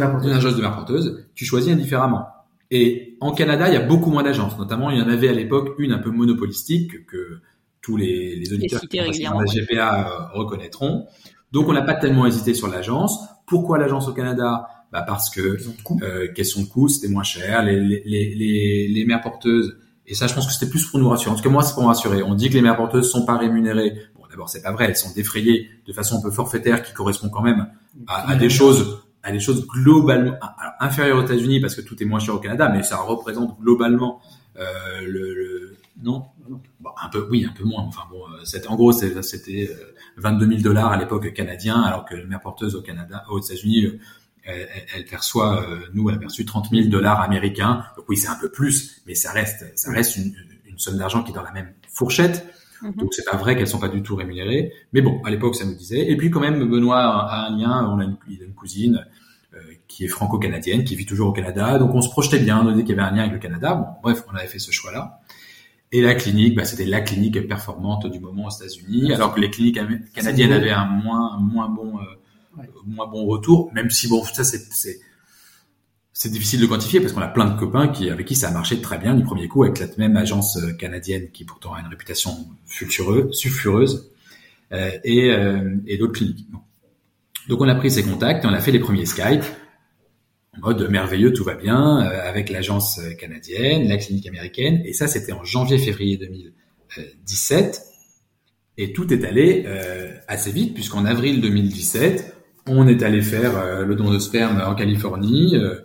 de mère porteuse. Tu choisis indifféremment. Et en Canada, il y a beaucoup moins d'agences. Notamment, il y en avait à l'époque une un peu monopolistique que, que tous les, les auditeurs qui la GPA euh, reconnaîtront. Donc, on n'a pas tellement hésité sur l'agence. Pourquoi l'agence au Canada? Bah Parce que euh, question de coût, c'était moins cher. Les, les, les, les, les mères porteuses, et ça, je pense que c'était plus pour nous rassurer. En tout cas, moi, c'est pour me rassurer. On dit que les mères porteuses sont pas rémunérées. Bon, d'abord, c'est pas vrai. Elles sont défrayées de façon un peu forfaitaire, qui correspond quand même à, à des choses, à des choses globalement alors, inférieures aux États-Unis parce que tout est moins cher au Canada, mais ça représente globalement euh, le, le- non, un peu, oui, un peu moins. Enfin bon, euh, c'était en gros, c'était euh, 22 000 dollars à l'époque canadien, alors que la mère porteuse au Canada, aux États-Unis, euh, elle, perçoit, euh, nous, elle a perçu 30 000 dollars américains. Donc oui, c'est un peu plus, mais ça reste, ça reste une, une somme d'argent qui est dans la même fourchette.
Mhm.
Donc c'est pas vrai qu'elles sont pas du tout rémunérées, mais bon, à l'époque ça nous disait. Et puis quand même, Benoît a un lien. On a une, il a une cousine euh, qui est franco-canadienne, qui vit toujours au Canada. Donc on se projetait bien, on a dit qu'il y avait un lien avec le Canada. Bon, bref, on avait fait ce choix-là. Et la clinique, bah, c'était la clinique performante du moment aux États-Unis, alors que les cliniques canadiennes avaient un moins moins bon euh,
Ouais.
moins bon retour. Même si bon, ça c'est c'est c'est difficile de quantifier parce qu'on a plein de copains qui avec qui ça a marché très bien du premier coup avec la même agence euh, canadienne qui pourtant a une réputation sulfureuse, euh, et, euh, et d'autres cliniques. Donc on a pris ces contacts et on a fait les premiers Skype mode merveilleux, tout va bien euh, avec l'agence euh, canadienne, la clinique américaine et ça c'était en janvier-février 2017 et tout est allé euh, assez vite puisqu'en avril 2017 on est allé faire euh, le don de sperme en Californie. euh,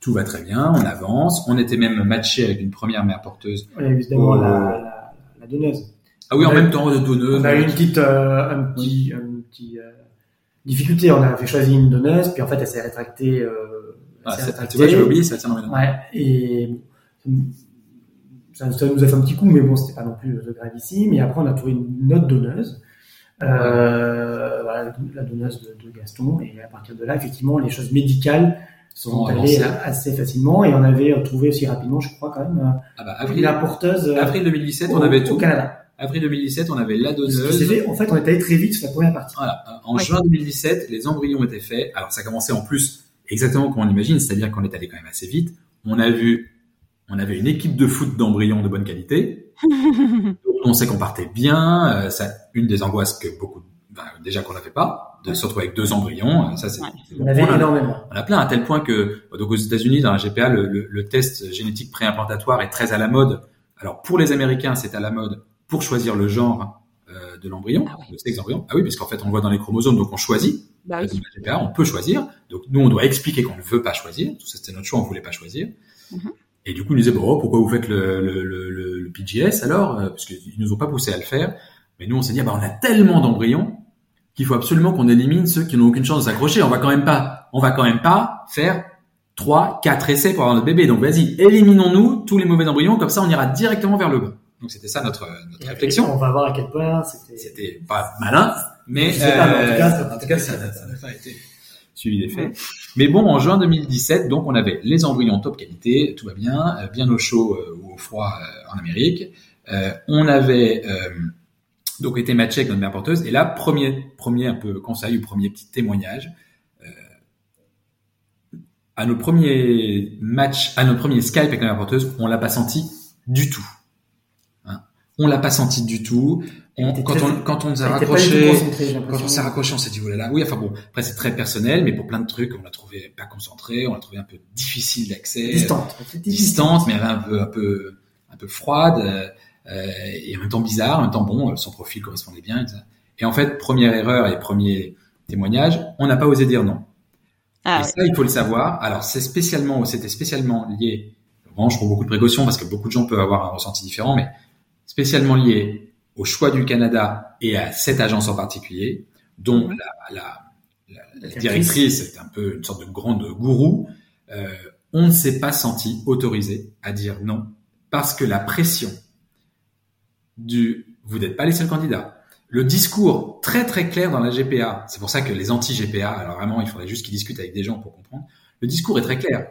tout va très bien, on avance. On était même matché avec une première mère porteuse.
Eu évidemment la, la, la donneuse.
Ah oui, en même temps de donneuse.
On a eu une petite, un petit, un petit difficulté. On avait choisi une donneuse, puis en fait, elle s'est rétractée. Euh,
Ah, tu vois, j'ai oublié ça. Mais non.
Ouais. Et bon, ça, ça nous a fait un petit coup, mais bon, c'était pas non plus de gravissime. Et après, on a trouvé une autre donneuse. Euh, voilà, la donneuse de, de Gaston. Et à partir de là, effectivement, les choses médicales sont allées assez facilement. Et on avait trouvé aussi rapidement, je crois, quand même,
Ah bah,
euh,
avril,
la porteuse euh,
avril 2017,
au,
on avait
au
tout.
Canada.
Avril 2017, on avait la donneuse.
fait, en fait, on est allé très vite sur la première partie.
Voilà. En
Ouais.
juin 2017, les embryons étaient faits. Alors, ça commençait en plus exactement comme on imagine, c'est-à-dire qu'on est allé quand même assez vite. On a vu, on avait une équipe de foot d'embryons de bonne qualité. on sait qu'on partait bien. euh, ça, une des angoisses que beaucoup, ben, déjà qu'on n'avait pas, de se retrouver avec deux embryons. euh, Ça, c'est.
Ouais.
c'est
On avait
bon.
énormément.
On a plein à tel point que donc aux États-Unis dans la GPA le, le- le test génétique préimplantatoire est très à la mode. Alors pour les Américains c'est à la mode pour choisir le genre euh, de l'embryon,
Ah
le sexe d'embryon. Ah oui parce qu'en fait on le voit dans les chromosomes donc on choisit.
Bah oui.
dans la GPA on peut choisir. Donc nous on doit expliquer qu'on ne veut pas choisir. Tout ça c'était notre choix on voulait pas choisir.
Mhm.
Et du coup ils nous disaient bon pourquoi vous faites le, le, le, le- le PGS alors? Euh, parce qu'ils nous ont pas poussé à le faire. Mais nous on s'est dit ah bah on a tellement d'embryons qu'il faut absolument qu'on élimine ceux qui n'ont aucune chance de s'accrocher. On va quand même pas, on va quand même pas faire trois, quatre essais pour avoir notre bébé. Donc vas-y, éliminons-nous tous les mauvais embryons, comme ça on ira directement vers le bas. Donc c'était ça notre, notre réflexion.
On va voir à quel point c'était.
C'était pas malin, mais,
pas, mais en tout cas, ça-
en tout cas, ça ça n'a pas été suivi des faits. Mais bon, en juin 2017, donc on avait les embryons top qualité, tout va bien, euh, bien au chaud euh, ou au froid euh, en Amérique. Euh, on avait euh, donc été matché avec notre mère porteuse. Et là, premier, premier un peu conseil ou premier petit témoignage. euh, à nos premiers matchs, à nos premiers Skype avec la mère porteuse, on l'a pas senti du tout. On l'a pas senti du tout. On- quand,
très-
on, quand on nous a raccroché, quand on s'est raccroché, on s'est dit, oh là là. Oui, enfin bon, après c'est très personnel, mais pour plein de trucs, on l'a trouvé pas concentré, on l'a trouvé un peu difficile d'accès,
Distante.
distante, mais un peu, un peu, un peu froide, euh, euh, et en même temps bizarre, en même temps bon, euh, son profil correspondait bien. Et, ça. et en fait, première erreur et premier témoignage, on n'a pas osé dire non.
Ah
et ça, il faut le savoir. Alors, c'est spécialement, c'était spécialement lié. Vraiment, je prends beaucoup de précautions parce que beaucoup de gens peuvent avoir un ressenti différent, mais spécialement lié au choix du Canada et à cette agence en particulier, dont
Mhm.
la, la, la, la directrice est un peu une sorte de grande gourou euh, on ne s'est pas senti autorisé à dire non parce que la pression du vous n'êtes pas les seuls candidats. Le discours très très clair dans la GPA, c'est pour ça que les anti-GPA, alors vraiment il faudrait juste qu'ils discutent avec des gens pour comprendre, le discours est très clair.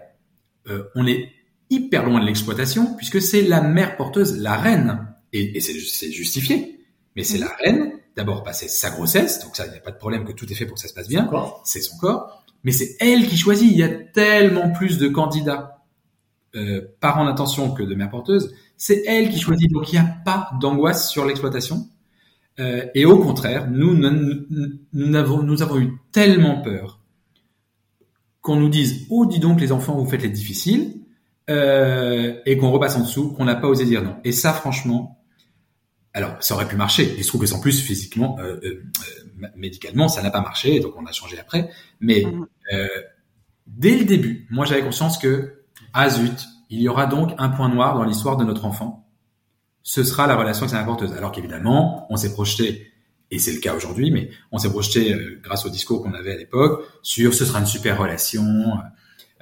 Euh, on est hyper loin de l'exploitation puisque c'est la mère porteuse, la reine, et, et c'est justifié, mais c'est la reine, d'abord passer sa grossesse, donc ça il n'y a pas de problème que tout est fait pour que ça se passe bien, c'est son corps, mais c'est elle qui choisit, il y a tellement plus de candidats euh, parents d'intention que de mère porteuse, c'est elle qui choisit. Donc il n'y a pas d'angoisse sur l'exploitation. Euh, et au contraire, nous, nous, nous, avons, nous avons eu tellement peur qu'on nous dise oh dis donc les enfants vous faites les difficiles euh, et qu'on repasse en dessous qu'on n'a pas osé dire non. Et ça franchement, alors ça aurait pu marcher. Il se trouve que sans plus physiquement, euh, euh, médicalement ça n'a pas marché donc on a changé après. Mais mmh. euh, dès le début, moi j'avais conscience que ah zut, il y aura donc un point noir dans l'histoire de notre enfant. Ce sera la relation avec sa porteuse. Alors qu'évidemment, on s'est projeté, et c'est le cas aujourd'hui, mais on s'est projeté, euh, grâce au discours qu'on avait à l'époque, sur ce sera une super relation,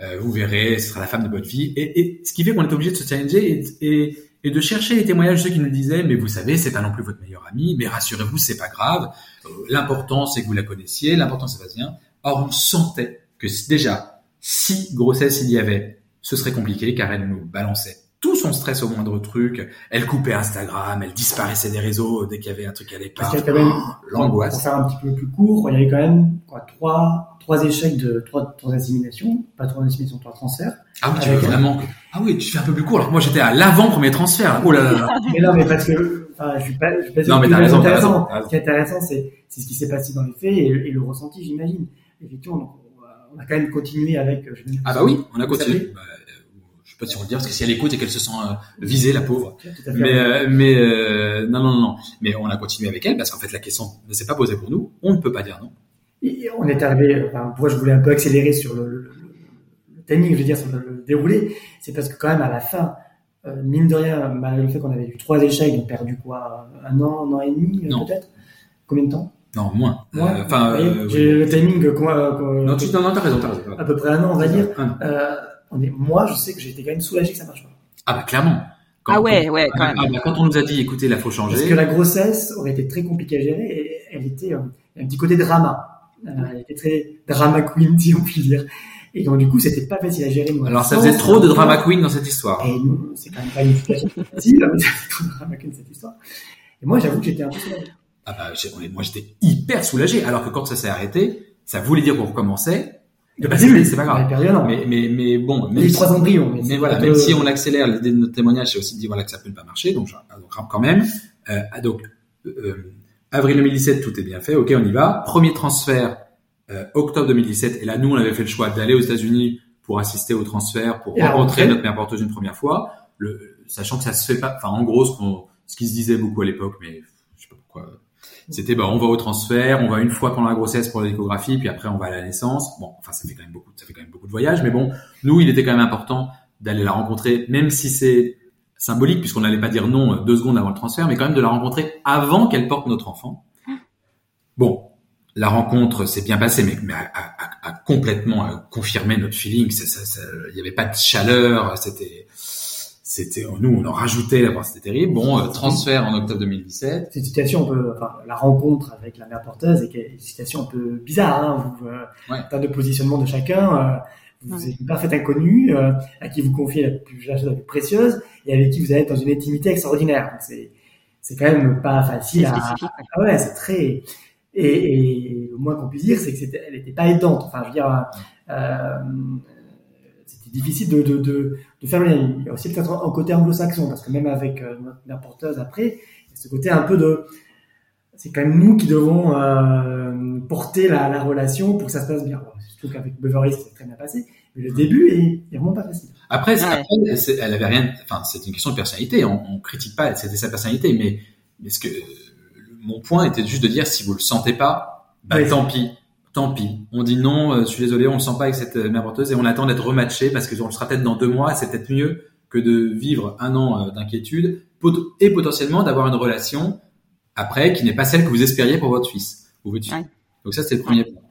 euh, vous verrez, ce sera la femme de votre vie. Et, et ce qui fait qu'on est obligé de se challenger et, et, de chercher les témoignages de ceux qui nous disaient, mais vous savez, c'est pas non plus votre meilleur ami, mais rassurez-vous, c'est pas grave. Euh, l'important, c'est que vous la connaissiez, l'important, c'est pas bien. Or, on sentait que déjà, si grossesse il y avait, ce serait compliqué car elle nous balançait tout son stress au moindre truc. Elle coupait Instagram, elle disparaissait des réseaux dès qu'il y avait un truc allait pas.
Parce qu'il y a quand même, oh, l'angoisse. Pour faire un petit peu plus court, il y avait quand même quoi, trois, trois échecs de trois, trois assimilations, pas trois assimilations, trois transferts.
Ah oui, tu veux vraiment Ah oui, tu fais un peu plus court. Alors moi j'étais à l'avant premier transfert. Oh là là.
mais non, mais parce que, enfin, je suis pas, je suis pas
Non, mais t'as raison, raison,
Ce qui est intéressant, c'est, c'est ce qui s'est passé dans les faits et, et le ressenti, j'imagine. Effectivement, on a quand même continué avec.
ah bah oui, on a continué. Bah, pas si on le dire parce que si elle écoute et qu'elle se sent euh, visée, la pauvre. Mais euh, mais euh, non non non. Mais on a continué avec elle parce qu'en fait la question ne s'est pas posée pour nous. On ne peut pas dire non.
Et on est arrivé. Enfin, pourquoi je voulais un peu accélérer sur le, le, le timing, je veux dire sur le, déroulé, c'est parce que quand même à la fin. mine de rien, malgré le fait qu'on avait eu trois échecs, on a perdu quoi Un an, un an et demi peut-être? Combien de temps?
Non, moins.
Enfin, j'ai le timing quoi,
Non, tu non, t'as raison, t'as raison.
À peu près un an, on va dire. On est, moi, je sais que j'ai été quand même soulagé que ça marche pas.
Ah bah clairement.
ah ouais, ouais, quand même.
Ah, bah, quand on nous a dit, écoutez, là, faut changer.
Parce que la grossesse aurait été très compliquée à gérer et elle était euh, un petit côté drama. Euh, elle était très drama queen, si on peut dire. Et donc, du coup, c'était pas facile à gérer.
Alors, ça faisait trop de drama queen dans cette histoire.
Et nous, c'est quand même pas une situation facile, mais ça fait trop de drama queen cette histoire. Et moi, j'avoue que j'étais un peu soulagé.
Ah bah, moi, j'étais hyper soulagé, alors que quand ça s'est arrêté, ça voulait dire qu'on recommençait, c'est pas grave. Mais, mais, mais bon.
Même les trois embryons.
Mais, voilà, même si on accélère l'idée de notre témoignage, c'est aussi de dire voilà que ça peut pas marcher. Donc, donc quand même. Euh, ah, donc, euh, avril 2017, tout est bien fait. Ok, on y va. Premier transfert, euh, octobre 2017. Et là, nous, on avait fait le choix d'aller aux États-Unis pour assister au transfert, pour rencontrer notre mère porteuse une première fois. Le, sachant que ça se fait pas. Enfin, en gros, ce, qu'on, ce qui se disait beaucoup à l'époque, mais je sais pas pourquoi c'était bah on va au transfert, on va une fois pendant la grossesse pour l'échographie, puis après on va à la naissance. Bon, enfin ça fait quand même beaucoup, ça fait quand même beaucoup de voyages, mais bon, nous il était quand même important d'aller la rencontrer, même si c'est symbolique puisqu'on n'allait pas dire non deux secondes avant le transfert, mais quand même de la rencontrer avant qu'elle porte notre enfant. Bon, la rencontre s'est bien passée, mais, mais a, complètement euh, confirmé notre feeling. Il n'y avait pas de chaleur, c'était c'était nous on en rajoutait c'était terrible. Bon euh, transfert en octobre 2017
c'est une situation un peu enfin la rencontre avec la mère porteuse est une situation un peu bizarre hein. Vous euh, de positionnement de chacun euh, vous êtes une parfaite inconnue euh, à qui vous confiez la plus, la chose la plus précieuse et avec qui vous êtes dans une intimité extraordinaire. C'est c'est quand même pas facile à ah ouais c'est très et, et, le moins qu'on puisse dire c'est que c'était elle était pas aidante. Enfin je veux dire difficile de, de, de, de faire le lien. Il y a aussi peut-être un côté anglo-saxon, parce que même avec euh, notre porteuse après, il y a ce côté un peu de... C'est quand même nous qui devons euh, porter la, la, relation pour que ça se passe bien. Surtout qu'avec Beverly, c'est très bien passé. Mais le début est, est vraiment pas facile.
Après, elle avait rien... Enfin, c'est une question de personnalité. On, on critique pas, c'était sa personnalité. Mais, mais ce que... Mon point était juste de dire, si vous le sentez pas, bah, tant pis tant pis. On dit non, euh, je suis désolé, on le sent pas avec cette euh, mère porteuse et on attend d'être rematché parce que on le sera peut-être dans deux mois. C'est peut-être mieux que de vivre un an euh, d'inquiétude et potentiellement d'avoir une relation après qui n'est pas celle que vous espériez pour votre fils ou votre fille. Donc ça c'est le premier point.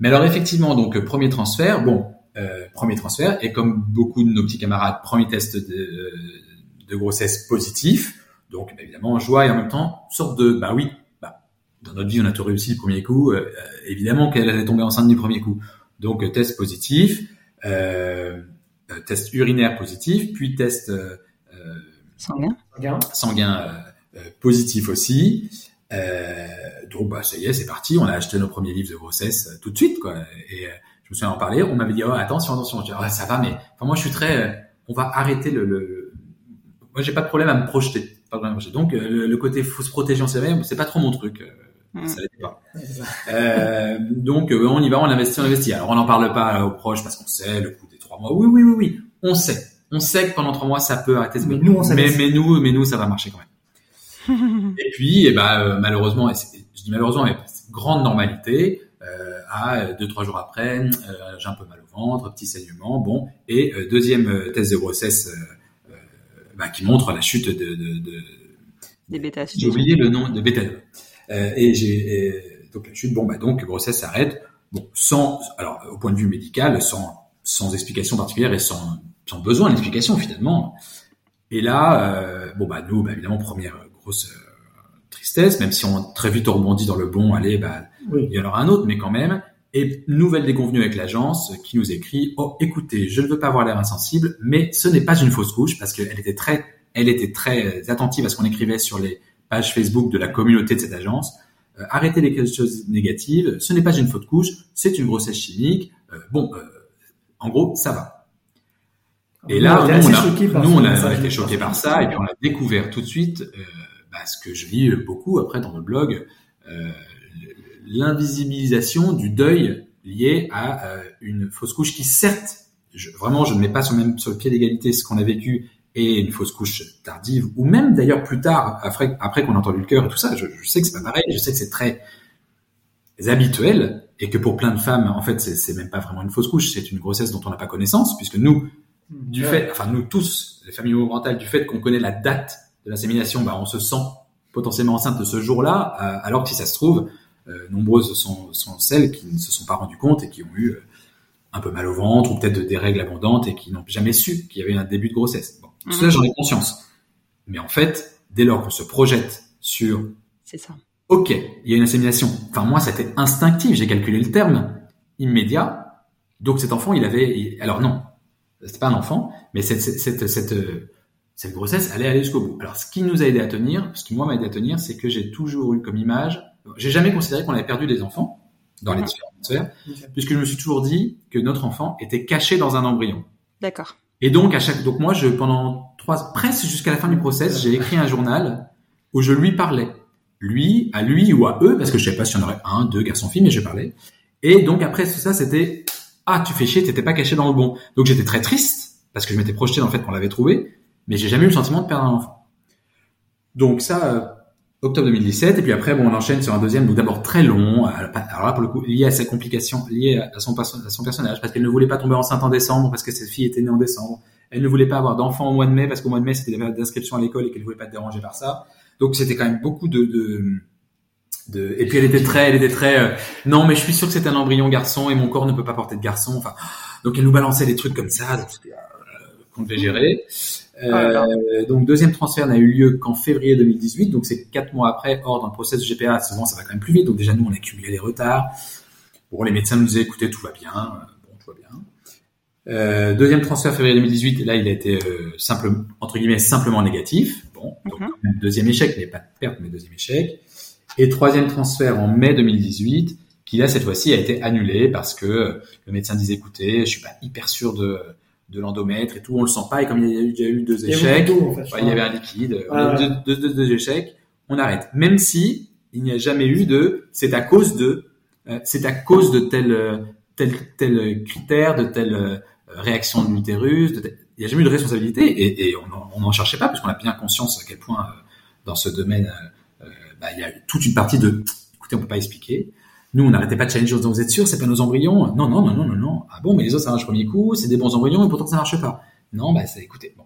Mais alors effectivement, donc premier transfert, bon, euh, premier transfert, et comme beaucoup de nos petits camarades, premier test de, de grossesse positif. Donc évidemment joie et en même temps sorte de bah oui, dans notre vie on a tout réussi le premier coup, euh, évidemment qu'elle allait tomber enceinte du premier coup. Donc test positif, euh, test urinaire positif, puis test
sanguin,
sanguin positif aussi. Euh, donc bah ça y est, c'est parti. On a acheté nos premiers livres de grossesse euh, tout de suite, quoi. Et euh, je me souviens en parler. On m'avait dit oh, attention, attention. Je dis, oh, ça va, mais enfin moi je suis très. Euh, on va arrêter le. le... Moi j'ai pas de problème à me projeter. Pas de Donc le, côté faut se protéger en sévère, c'est pas trop mon truc. Ça l'était pas. euh, donc on y va, on investit, on investit. Alors on n'en parle pas aux proches parce qu'on sait le coût des trois mois. Oui, oui, oui, oui. On sait. On sait que pendant trois mois ça peut arrêter.
Mais nous, on
mais, mais nous, mais nous, ça va marcher quand même. et puis, et eh ben, euh, malheureusement, et je dis malheureusement, mais grande normalité, euh, à deux trois jours après, euh, j'ai un peu mal au ventre, petit saignement, bon, et euh, deuxième test de grossesse euh, bah, qui montre la chute de, de, de
des bêta
J'ai oublié le nom de bêta et j'ai donc la chute, bon bah donc grossesse s'arrête, bon sans alors au point de vue médical, sans sans explication particulière et sans sans besoin d'explication finalement. Et là, bon bah nous, bah, évidemment première grosse euh, tristesse, même si on très vite rebondit dans le bon, allez, bah, il y en aura un autre, mais quand même. Et nouvelle déconvenue avec l'agence qui nous écrit oh écoutez je ne veux pas avoir l'air insensible mais ce n'est pas une fausse couche parce qu'elle était très elle était très attentive à ce qu'on écrivait sur les pages Facebook de la communauté de cette agence. Euh, arrêtez les choses négatives ce n'est pas une fausse couche c'est une grossesse chimique. Euh, bon en gros ça va. Et là nous, on a, nous on a été choqués par ça et puis on a découvert tout de suite bah, ce que je lis beaucoup après dans le blog, euh, l'invisibilisation du deuil lié à euh, une fausse couche qui certes, je, vraiment je ne mets pas sur, même, sur le pied d'égalité ce qu'on a vécu et une fausse couche tardive, ou même d'ailleurs plus tard, après, après qu'on a entendu le cœur et tout ça, je, je sais que c'est pas pareil, je sais que c'est très habituel, et que pour plein de femmes, en fait, c'est même pas vraiment une fausse couche, c'est une grossesse dont on n'a pas connaissance, puisque nous, du fait, enfin nous tous, les familles homoparentales, du fait qu'on connaît la date de l'insémination, bah, on se sent potentiellement enceinte de ce jour-là, euh, alors que si ça se trouve, euh, nombreuses sont, sont, celles qui ne se sont pas rendues compte et qui ont eu euh, un peu mal au ventre ou peut-être des règles abondantes et qui n'ont jamais su qu'il y avait un début de grossesse. Bon, tout ça, mhm. j'en ai conscience. Mais en fait, dès lors qu'on se projette sur...
C'est ça.
Ok, il y a une insémination. Enfin, moi, c'était instinctif. J'ai calculé le terme immédiat. Donc, cet enfant, il avait... Alors non, c'était pas un enfant, mais cette, cette, cette, cette grossesse allait aller jusqu'au bout. Alors, ce qui nous a aidé à tenir, ce qui moi m'a aidé à tenir, c'est que j'ai toujours eu comme image, j'ai jamais considéré qu'on avait perdu des enfants dans les différentes sphères, puisque je me suis toujours dit que notre enfant était caché dans un embryon.
D'accord.
Et donc à chaque, donc moi, je pendant trois, presque jusqu'à la fin du process, j'ai écrit un journal où je lui parlais, lui, à lui ou à eux, parce que je savais pas si on aurait un, deux garçons filles, mais je parlais. Et donc après tout ça, c'était ah tu fais chier, t'étais pas caché dans le bon. Donc j'étais très triste parce que je m'étais projeté dans le fait qu'on l'avait trouvé, mais j'ai jamais eu le sentiment de perdre un enfant. Donc ça, euh, octobre 2017, et puis après, bon, on enchaîne sur un deuxième, donc d'abord très long, euh, alors là, pour le coup, lié à ses complications, lié à son, personnage, parce qu'elle ne voulait pas tomber enceinte en décembre, parce que cette fille était née en décembre. Elle ne voulait pas avoir d'enfant au mois de mai, parce qu'au mois de mai, c'était la période d'inscription à l'école et qu'elle ne voulait pas être dérangée par ça. Donc c'était quand même beaucoup de, de, de... et puis elle était très, elle était très, euh, non, mais je suis sûr que c'est un embryon garçon et mon corps ne peut pas porter de garçon. Enfin, donc elle nous balançait des trucs comme ça, qu'on devait gérer. Euh, donc deuxième transfert n'a eu lieu qu'en février 2018, donc c'est quatre mois après. Or dans le process GPA, souvent ça va quand même plus vite. Donc déjà nous on a accumulé les retards. Bon les médecins nous disaient écoutez tout va bien, bon tout va bien. Euh, deuxième transfert février 2018, là il a été euh, simple entre guillemets simplement négatif. Bon donc mhm. deuxième échec, mais pas de perte mais deuxième échec. Et troisième transfert en mai 2018, qui là cette fois-ci a été annulé parce que le médecin disait écoutez je suis pas hyper sûr de de l'endomètre et tout, on le sent pas. Et comme il y a eu, déjà eu deux échecs, il y, avait un liquide, deux, deux, deux, échecs, on arrête. Même si il n'y a jamais eu de, c'est à cause de, euh, c'est à cause de tel tel tel critère, de telle euh, réaction de l'utérus, il n'y a jamais eu de responsabilité et, et on n'en cherchait pas parce qu'on a bien conscience à quel point euh, dans ce domaine, bah, il y a toute une partie de, écoutez, on peut pas expliquer. Nous, on n'arrêtait pas de challenger en disant, vous êtes sûr, c'est pas nos embryons? Non, non, non, non, non, non. Ah bon, mais les autres, ça marche premier coup, c'est des bons embryons, et pourtant, ça marche pas. Non, bah, c'est, écoutez, bon.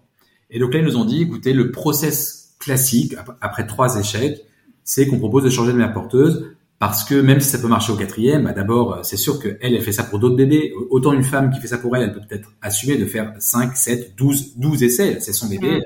Et donc là, ils nous ont dit, écoutez, le process classique, après trois échecs, c'est qu'on propose de changer de mère porteuse parce que même si ça peut marcher au quatrième, bah d'abord, c'est sûr qu'elle, elle fait ça pour d'autres bébés. Autant une femme qui fait ça pour elle, elle peut peut-être assumer de faire 5, 7, 12, 12 essais, c'est son bébé.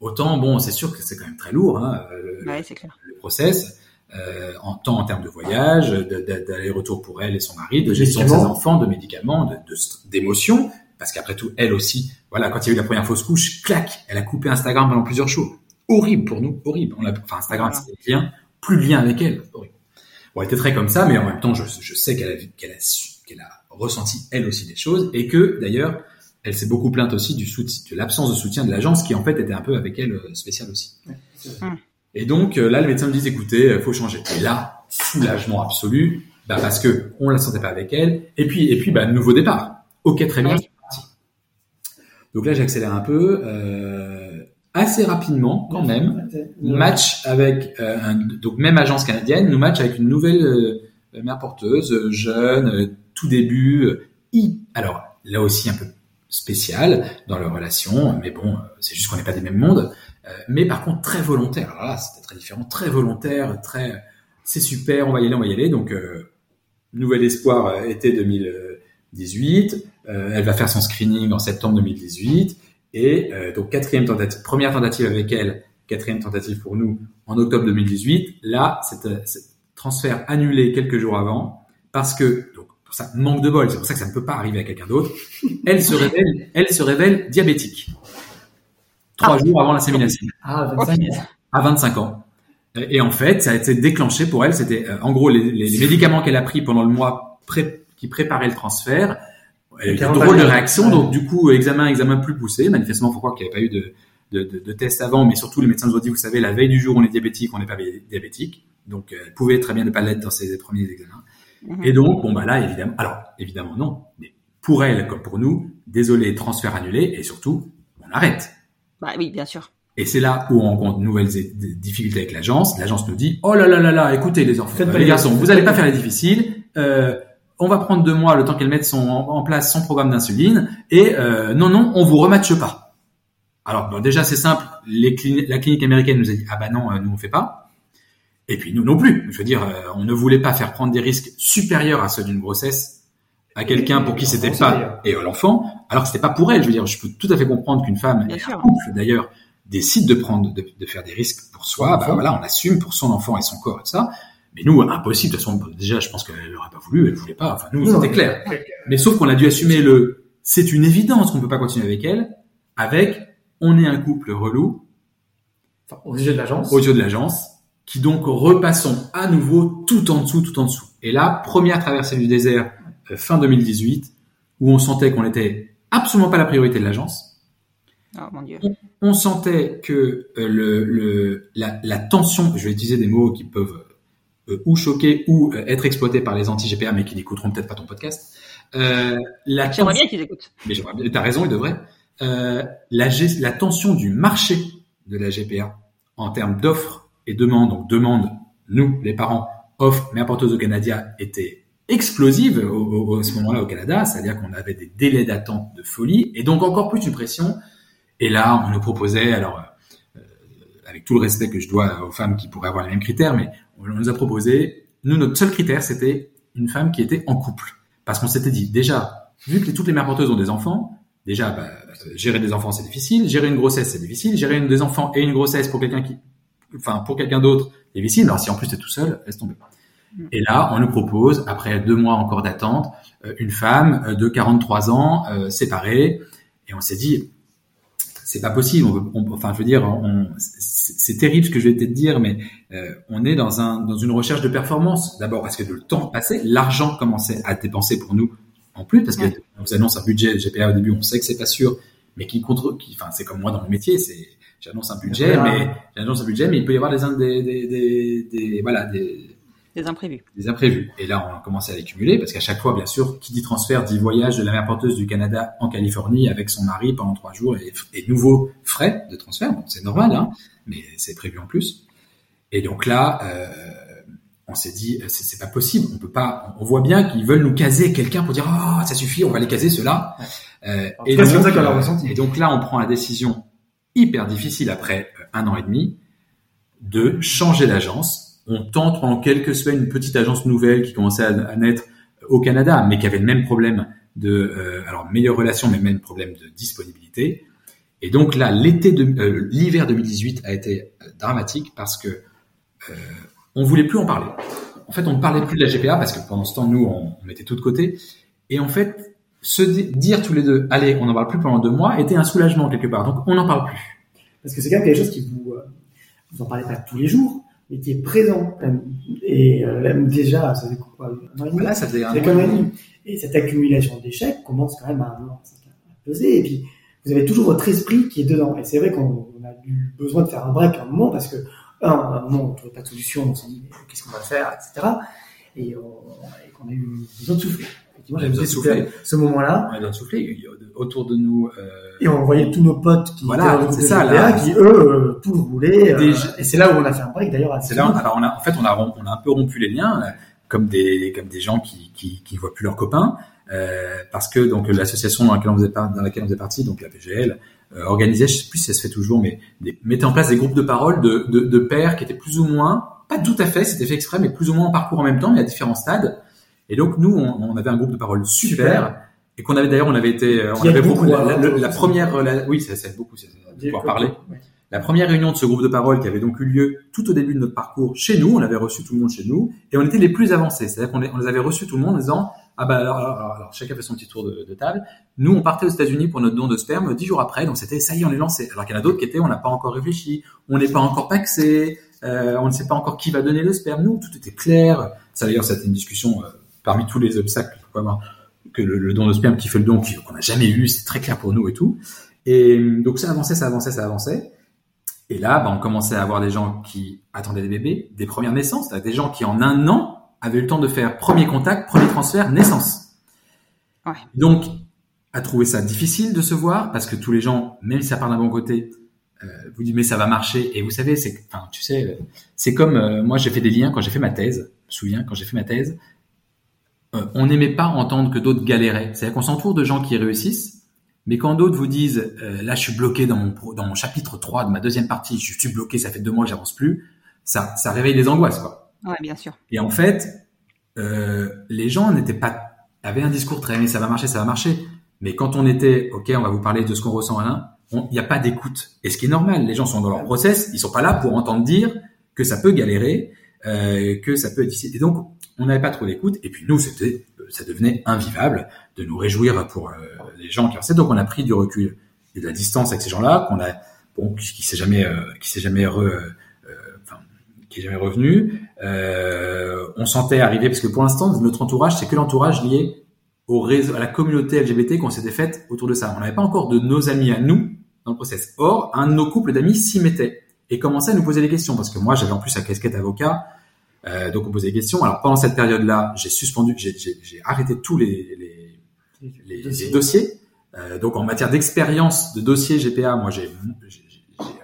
Autant, bon, c'est sûr que c'est quand même très lourd, hein, le,
Ouais, c'est clair.
le process, euh, en temps, en termes de voyage, de- de- d'aller-retour pour elle et son mari, de gestion de ses enfants, de médicaments, de- de d'émotions, parce qu'après tout, elle aussi, voilà, quand il y a eu la première fausse couche, clac, elle a coupé Instagram pendant plusieurs jours. Horrible pour nous, horrible. On enfin, Instagram,
Voilà.
c'est lien, plus de lien avec elle, horrible. Bon, elle était très comme ça, mais en même temps, je, je sais qu'elle a, vu- qu'elle a, su- qu'elle a ressenti elle aussi des choses, et que d'ailleurs, elle s'est beaucoup plainte aussi du soutien, de l'absence de soutien de l'agence, qui en fait était un peu avec elle euh, spécial aussi. Et donc euh, là, le médecin me dit écoutez, euh, faut changer. Et là, soulagement absolu, bah, parce que on la sentait pas avec elle. Et puis, et puis, bah, nouveau départ. Ok, très bien. C'est parti. Donc là, j'accélère un peu, euh, assez rapidement quand même. Match avec euh, un, donc même agence canadienne, nous match avec une nouvelle euh, mère porteuse, euh, jeune, tout début. hi- alors là aussi un peu spécial dans leur relation, mais bon, c'est juste qu'on n'est pas des mêmes mondes. Euh, mais par contre très volontaire. C'était très différent, très volontaire, très c'est super, on va y aller, on va y aller. Donc euh, nouvel espoir euh, été 2018. Euh, elle va faire son screening en septembre 2018 et donc quatrième tentative, première tentative avec elle, quatrième tentative pour nous en octobre 2018. Là, c'est transfert annulé quelques jours avant parce que donc pour ça manque de bol, c'est pour ça que ça ne peut pas arriver à quelqu'un d'autre. Elle se révèle diabétique trois jours avant l'insémination
Ah, 25 ans.
à 25 ans. Et en fait, ça a été déclenché pour elle. C'était euh, en gros les, les- les médicaments qu'elle a pris pendant le mois pré- qui préparait le transfert. Elle a eu
a
drôles de.
Ouais.
Donc du coup, examen, examen plus poussé. Manifestement, faut croire qu'il n'y avait pas eu de, de, de, de test avant, mais surtout les médecins nous ont dit, vous savez, la veille du jour, on est diabétique, on n'est pas diabétique. Donc, euh, elle pouvait très bien ne pas l'être dans ses premiers examens.
Mhm.
Et donc, bon bah là, évidemment, alors évidemment non, mais pour elle comme pour nous, désolé, transfert annulé, et surtout, on arrête.
Bah oui, bien sûr.
Et c'est là où on rencontre de nouvelles difficultés avec l'agence. L'agence nous dit oh là là là là, écoutez les enfants,
Faites pas
les garçons, vous n'allez pas faire les difficiles. Euh, on va prendre deux mois le temps qu'elle mette son, en, en place son programme d'insuline. Et euh, non non, on vous rematche pas. Alors bon, déjà c'est simple. Les clini- la clinique américaine nous a dit ah bah non, euh, nous on fait pas. Et puis nous non plus. Je veux dire, euh, on ne voulait pas faire prendre des risques supérieurs à ceux d'une grossesse à quelqu'un pour qui c'était pas et à l'enfant, alors que c'était pas pour elle. Je veux dire, je peux tout à fait comprendre qu'une femme,
Bien
et
sûr.
un couple d'ailleurs, décide de prendre, de, de faire des risques pour soi. Bah voilà, on assume pour son enfant et son corps et tout ça. Mais nous, impossible. De toute façon, déjà, je pense qu'elle n'aurait pas voulu, elle voulait pas. Enfin, nous, c'était clair. Mais sauf qu'on a dû assumer le. C'est une évidence qu'on peut pas continuer avec elle. Avec, on est un couple relou
Enfin, aux yeux de l'agence.
aux yeux de l'agence, qui donc repassons à nouveau tout en dessous, tout en dessous. Et là, première traversée du désert fin 2018, où on sentait qu'on était absolument pas la priorité de l'agence.
Oh mon dieu.
On sentait que euh, le, le, la, la tension, je vais utiliser des mots qui peuvent euh, ou choquer ou euh, être exploités par les anti-GPA, mais qui n'écouteront peut-être pas ton podcast. Euh, la
J'aimerais
tension-
bien qu'ils écoutent.
mais j'aimerais bien- t'as raison, il devrait. Euh, la, la tension du marché de la GPA en termes d'offres et demandes, donc demande, nous, les parents, offre, mère porteuse au Canada était explosive au, au- à ce moment-là au Canada, c'est-à-dire qu'on avait des délais d'attente de folie et donc encore plus une pression. Et là, on nous proposait, alors euh, avec tout le respect que je dois aux femmes qui pourraient avoir les mêmes critères, mais on nous a proposé, nous, notre seul critère, c'était une femme qui était en couple. Parce qu'on s'était dit, déjà, vu que toutes les mères porteuses ont des enfants, déjà, bah, gérer des enfants, c'est difficile. Gérer une grossesse, c'est difficile. Gérer des enfants et une grossesse pour quelqu'un qui, enfin, pour quelqu'un d'autre, c'est difficile. Alors, si en plus t'es tout seul, laisse tomber. Et là, on nous propose, après deux mois encore d'attente, euh, une femme euh, de 43 ans, euh, séparée. Et on s'est dit, c'est pas possible. On veut- on- enfin, je veux dire, c'est terrible ce que je vais te dire, mais euh, on est dans un dans une recherche de performance. D'abord parce que le temps passait, l'argent commençait à dépenser pour nous en plus, parce que
Ouais.
vous annonce un budget GPA au début, on sait que c'est pas sûr, mais qui contre, qui, enfin, c'est comme moi dans mon métier, c'est j'annonce un budget, mais j'annonce un budget, mais il peut y avoir des des des, des, des- voilà des
Des imprévus.
des imprévus. Et là, on a commencé à les cumuler parce qu'à chaque fois, bien sûr, qui dit transfert dit voyage de la mère porteuse du Canada en Californie avec son mari pendant trois jours et, et nouveaux frais de transfert. Bon, c'est normal, hein, mais c'est prévu en plus. Et donc là, euh, on s'est dit, c'est c'est pas possible. On peut pas. On voit bien qu'ils veulent nous caser quelqu'un pour dire, ah, ça suffit, on va les caser ceux-là. Euh,
ça
euh,
ressenti.
et donc là, on prend la décision hyper difficile après euh, un an et demi de changer d'agence. On tente pendant quelques semaines une petite agence nouvelle qui commençait à, naître au Canada, mais qui avait le même problème de, euh, alors meilleure relation, mais même problème de disponibilité. Et donc là, l'été de euh, l'hiver 2018 a été euh, dramatique parce que euh, on voulait plus en parler. En fait, on ne parlait plus de la GPA parce que pendant ce temps, nous, on, on mettait tout de côté. Et en fait, se dire tous les deux, allez, on n'en parle plus pendant deux mois, était un soulagement quelque part. Donc, on n'en parle plus.
Parce que c'est quand même quelque chose qui vous, vous en parlez pas tous les jours, mais qui est présent. Et euh, déjà, ça fait quoi un an et demi?
Là, ça faisait un
an et demi. Et cette accumulation d'échecs commence quand même à, à peser. Et puis, vous avez toujours votre esprit qui est dedans. Et c'est vrai qu'on a eu besoin de faire un break à un moment parce que, un, à un moment, on ne trouvait pas de solution, on s'est dit, qu'est-ce qu'on va faire, etc. Et, qu'on a eu besoin de souffler.
Effectivement, j'avais.
Ce moment-là.
On a. Autour de nous. Euh...
Et on voyait tous nos potes qui
voilà,
étaient
ça, là,
qui eux euh, tout roulaient. Euh, et c'est là où on a fait un break d'ailleurs.
C'est là, alors on a, en fait, on a, on a un peu rompu les liens, comme des, comme des gens qui, qui, qui voient plus leurs copains. Euh, parce que donc l'association dans laquelle on faisait, dans laquelle on faisait partie, donc la PGL, organisait, je sais plus si ça se fait toujours, mais des, mettait en place des groupes de parole de, de, de pairs qui étaient plus ou moins, pas tout à fait, c'était fait exprès, mais plus ou moins en parcours en même temps, mais à différents stades. Et donc nous, on, on avait un groupe de parole super, et qu'on avait d'ailleurs, on avait été, euh, on avait beaucoup, la, la, première, la, oui, ça, ça beaucoup, ça, de pouvoir parler. La première réunion de ce groupe de parole qui avait donc eu lieu tout au début de notre parcours chez nous, on avait reçu tout le monde chez nous, et on était les plus avancés. C'est-à-dire qu'on on les avait reçus tout le monde en disant, ah bah alors, alors, alors, chacun fait son petit tour de, de table. Nous, on partait aux États-Unis pour notre don de sperme dix jours après, donc c'était ça y est, on est lancé. Alors qu'il y en a d'autres qui étaient, on n'a pas encore réfléchi, on n'est pas encore paxé, euh, on ne sait pas encore qui va donner le sperme. Nous, tout était clair. Ça d'ailleurs, c'était une discussion euh, parmi tous les obstacles que le, le, don de sperme qui fait le don, qu'on n'a jamais eu, c'est très clair pour nous et tout. Et donc ça avançait, ça avançait, ça avançait. Et là, bah, on commençait à avoir des gens qui attendaient des bébés, des premières naissances, des gens qui en un an avait eu le temps de faire premier contact, premier transfert, naissance. Ouais. Donc, a trouvé ça difficile de se voir parce que tous les gens, même si ça part d'un bon côté, euh, vous disent mais ça va marcher. Et vous savez, c'est, enfin, tu sais, c'est comme euh, moi j'ai fait des liens quand j'ai fait ma thèse. Je me souviens quand j'ai fait ma thèse, euh, on n'aimait pas entendre que d'autres galéraient. C'est-à-dire qu'on s'entoure de gens qui réussissent, mais quand d'autres vous disent euh, là je suis bloqué dans mon dans mon chapitre 3 de ma deuxième partie, je suis bloqué, ça fait deux mois que j'avance plus, ça ça réveille les angoisses quoi.
Ouais, bien sûr.
Et en fait, euh, les gens n'étaient pas avaient un discours très mais ça va marcher, ça va marcher. Mais quand on était ok, on va vous parler de ce qu'on ressent là, il n'y a pas d'écoute. Et ce qui est normal, les gens sont dans leur process, ils sont pas là pour entendre dire que ça peut galérer, euh, que ça peut être difficile. Et donc on n'avait pas trop d'écoute. Et puis nous, c'était ça devenait invivable de nous réjouir pour euh, les gens qui restaient. Donc on a pris du recul et de la distance avec ces gens-là qu'on a bon qui, s'est jamais euh, qui s'est jamais re, euh, qui est jamais revenu. Euh, on sentait arriver parce que pour l'instant notre entourage c'est que l'entourage lié au réseau, à la communauté LGBT qu'on s'était faite autour de ça. On n'avait pas encore de nos amis à nous dans le process. Or, un de nos couples d'amis s'y mettait et commençait à nous poser des questions parce que moi j'avais en plus la casquette avocat, euh, donc on posait des questions. Alors pendant cette période-là, j'ai suspendu, j'ai arrêté tous les, les, les, les dossiers. Euh, donc en matière d'expérience de dossier GPA, moi j'ai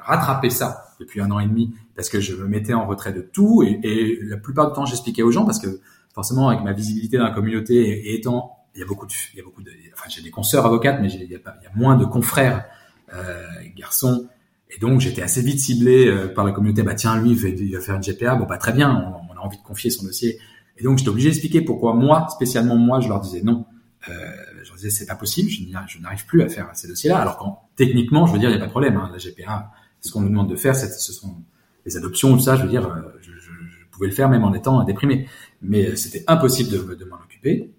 rattrapé ça depuis un an et demi parce que je me mettais en retrait de tout et, et la plupart du temps j'expliquais aux gens parce que forcément avec ma visibilité dans la communauté et, étant il y a beaucoup de il y a beaucoup de enfin j'ai des consoeurs avocates mais il y, a pas, il y a moins de confrères euh, garçons et donc j'étais assez vite ciblé euh, par la communauté bah tiens lui il va, faire une GPA bon pas bah, très bien on, envie de confier son dossier et donc j'étais obligé d'expliquer pourquoi moi spécialement moi je leur disais non euh, je leur disais c'est pas possible je n'arrive plus à faire ces dossiers là alors techniquement je veux dire il y a pas de problème hein, la GPA ce qu'on nous demande de faire ce sont les adoptions, tout ça, je veux dire, euh, je, pouvais le faire même en étant déprimé. Mais euh, c'était impossible de, de m'en occuper.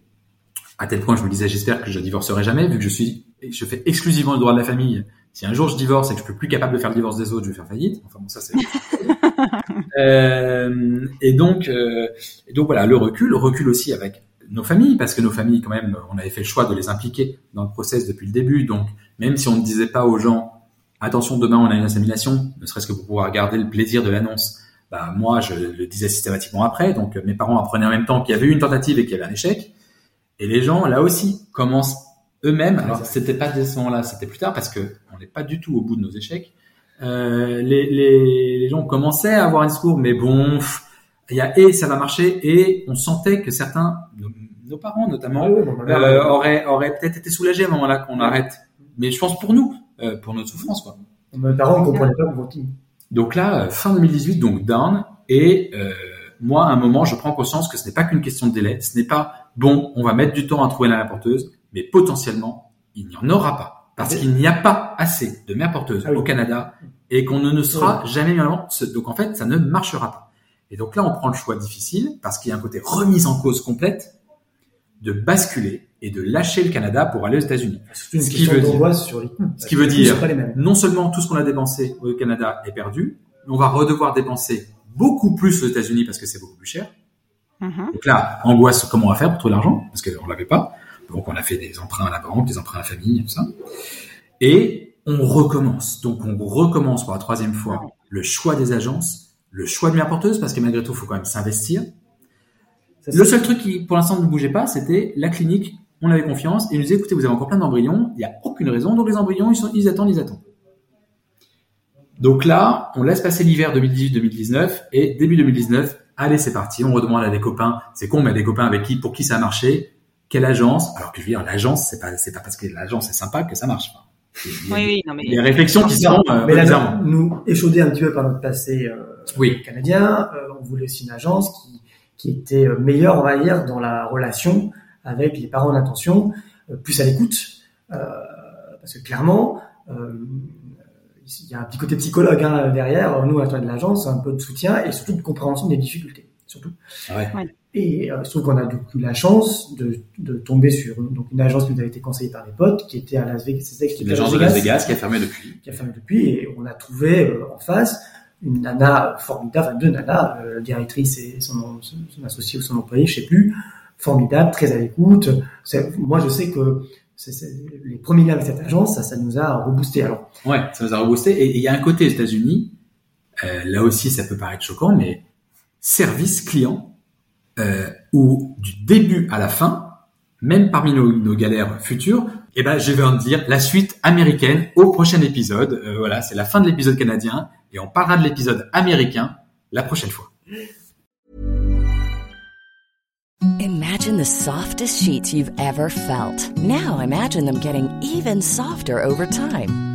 À tel point, je me disais, j'espère que je divorcerai jamais, vu que je suis, je fais exclusivement le droit de la famille. Si un jour je divorce et que je suis plus capable de faire le divorce des autres, je vais faire faillite. Enfin bon, ça c'est. euh, et donc, euh, et donc voilà, le recul, le recul aussi avec nos familles, parce que nos familles, quand même, on avait fait le choix de les impliquer dans le process depuis le début. Donc, même si on ne disait pas aux gens, attention, demain on a une assimilation, ne serait-ce que pour pouvoir garder le plaisir de l'annonce. Bah, moi, je le disais systématiquement après, donc mes parents apprenaient en même temps qu'il y avait eu une tentative et qu'il y avait un échec. Et les gens, là aussi, commencent eux-mêmes. Alors, c'était pas dès ce moment-là, c'était plus tard parce que on n'est pas du tout au bout de nos échecs. Euh, les, les, les, gens commençaient à avoir un discours, mais bon, il y a et ça va marcher, et on sentait que certains, nos, parents notamment, euh, auraient, auraient peut-être été soulagés à un moment-là qu'on arrête. Mais je pense pour nous, euh, pour notre souffrance. Quoi.
Mes parents ne comprenaient pas pour tout.
Donc là, fin 2018, donc down, et moi, à un moment, je prends conscience que ce n'est pas qu'une question de délai. Ce n'est pas bon, on va mettre du temps à trouver la mère porteuse, mais potentiellement, il n'y en aura pas parce qu'il n'y a pas assez de mères porteuses
Ah oui.
au Canada et qu'on ne, ne sera jamais mis en avant. Donc en fait, ça ne marchera pas. Et donc là, on prend le choix difficile parce qu'il y a un côté remise en cause complète de basculer et de lâcher le Canada pour aller aux États-Unis. Ce qui veut dire-
sur les.
Ce qui veut. Non seulement tout ce qu'on a dépensé au Canada est perdu, mais on va redevoir dépenser beaucoup plus aux États-Unis parce que c'est beaucoup plus cher.
Mhm.
Donc là, angoisse, comment on va faire pour trouver l'argent? Parce qu'on l'avait pas. Donc on a fait des emprunts à la banque, des emprunts à la famille, tout ça. Et on recommence. Donc on recommence pour la troisième fois le choix des agences, le choix de mère porteuse, parce que malgré tout, il faut quand même s'investir. Le seul truc qui, pour l'instant, ne bougeait pas, c'était la clinique. On avait confiance et ils nous disaient, écoutez, vous avez encore plein d'embryons, il n'y a aucune raison, donc les embryons, ils, sont, ils attendent, ils attendent. Donc là, on laisse passer l'hiver 2018-2019 et début 2019, allez, c'est parti, on redemande à des copains, c'est con, mais à des copains avec qui, pour qui ça a marché, quelle agence, alors que je veux dire, l'agence, c'est pas, c'est pas parce que l'agence est sympa que ça marche. Enfin, il y a
Oui, oui, non, mais.
des réflexions qui sont euh,
mais là,
bizarrement.
nous échaudés un petit peu par notre passé euh,
Oui.
canadien, euh, on voulait aussi une agence qui, qui était meilleure, on va dire, dans la relation avec les parents d'intention, euh, plus à l'écoute, euh, parce que clairement, euh, il y a un petit côté psychologue hein, derrière. Nous, à toi de l'agence, un peu de soutien et surtout de compréhension des difficultés, surtout.
Ah Ouais.
Et euh, trouve qu'on a donc eu la chance de, de tomber sur donc une agence qui nous a été conseillée par des potes, qui était à Las Vegas, qui était à
L'agence de Las Vegas qui a fermé depuis.
qui a fermé depuis, et on a trouvé euh, en face une nana formidable, enfin deux nanas, euh, la directrice et son, son, son associé ou son employé, je sais plus, formidable, très à l'écoute. Moi, je sais que les premiers liens avec cette agence, ça, ça nous a reboosté. Alors,
Ouais, ça nous a reboosté. Et et il y a un côté aux États-Unis, euh, là aussi ça peut paraître choquant, mais service client, euh, où du début à la fin, même parmi nos, nos galères futures, eh ben, je vais en dire la suite américaine au prochain épisode. Euh, voilà, c'est la fin de l'épisode canadien et on parlera de l'épisode américain la prochaine fois.
Imagine the softest sheets you've ever felt. Now imagine them getting even softer over time.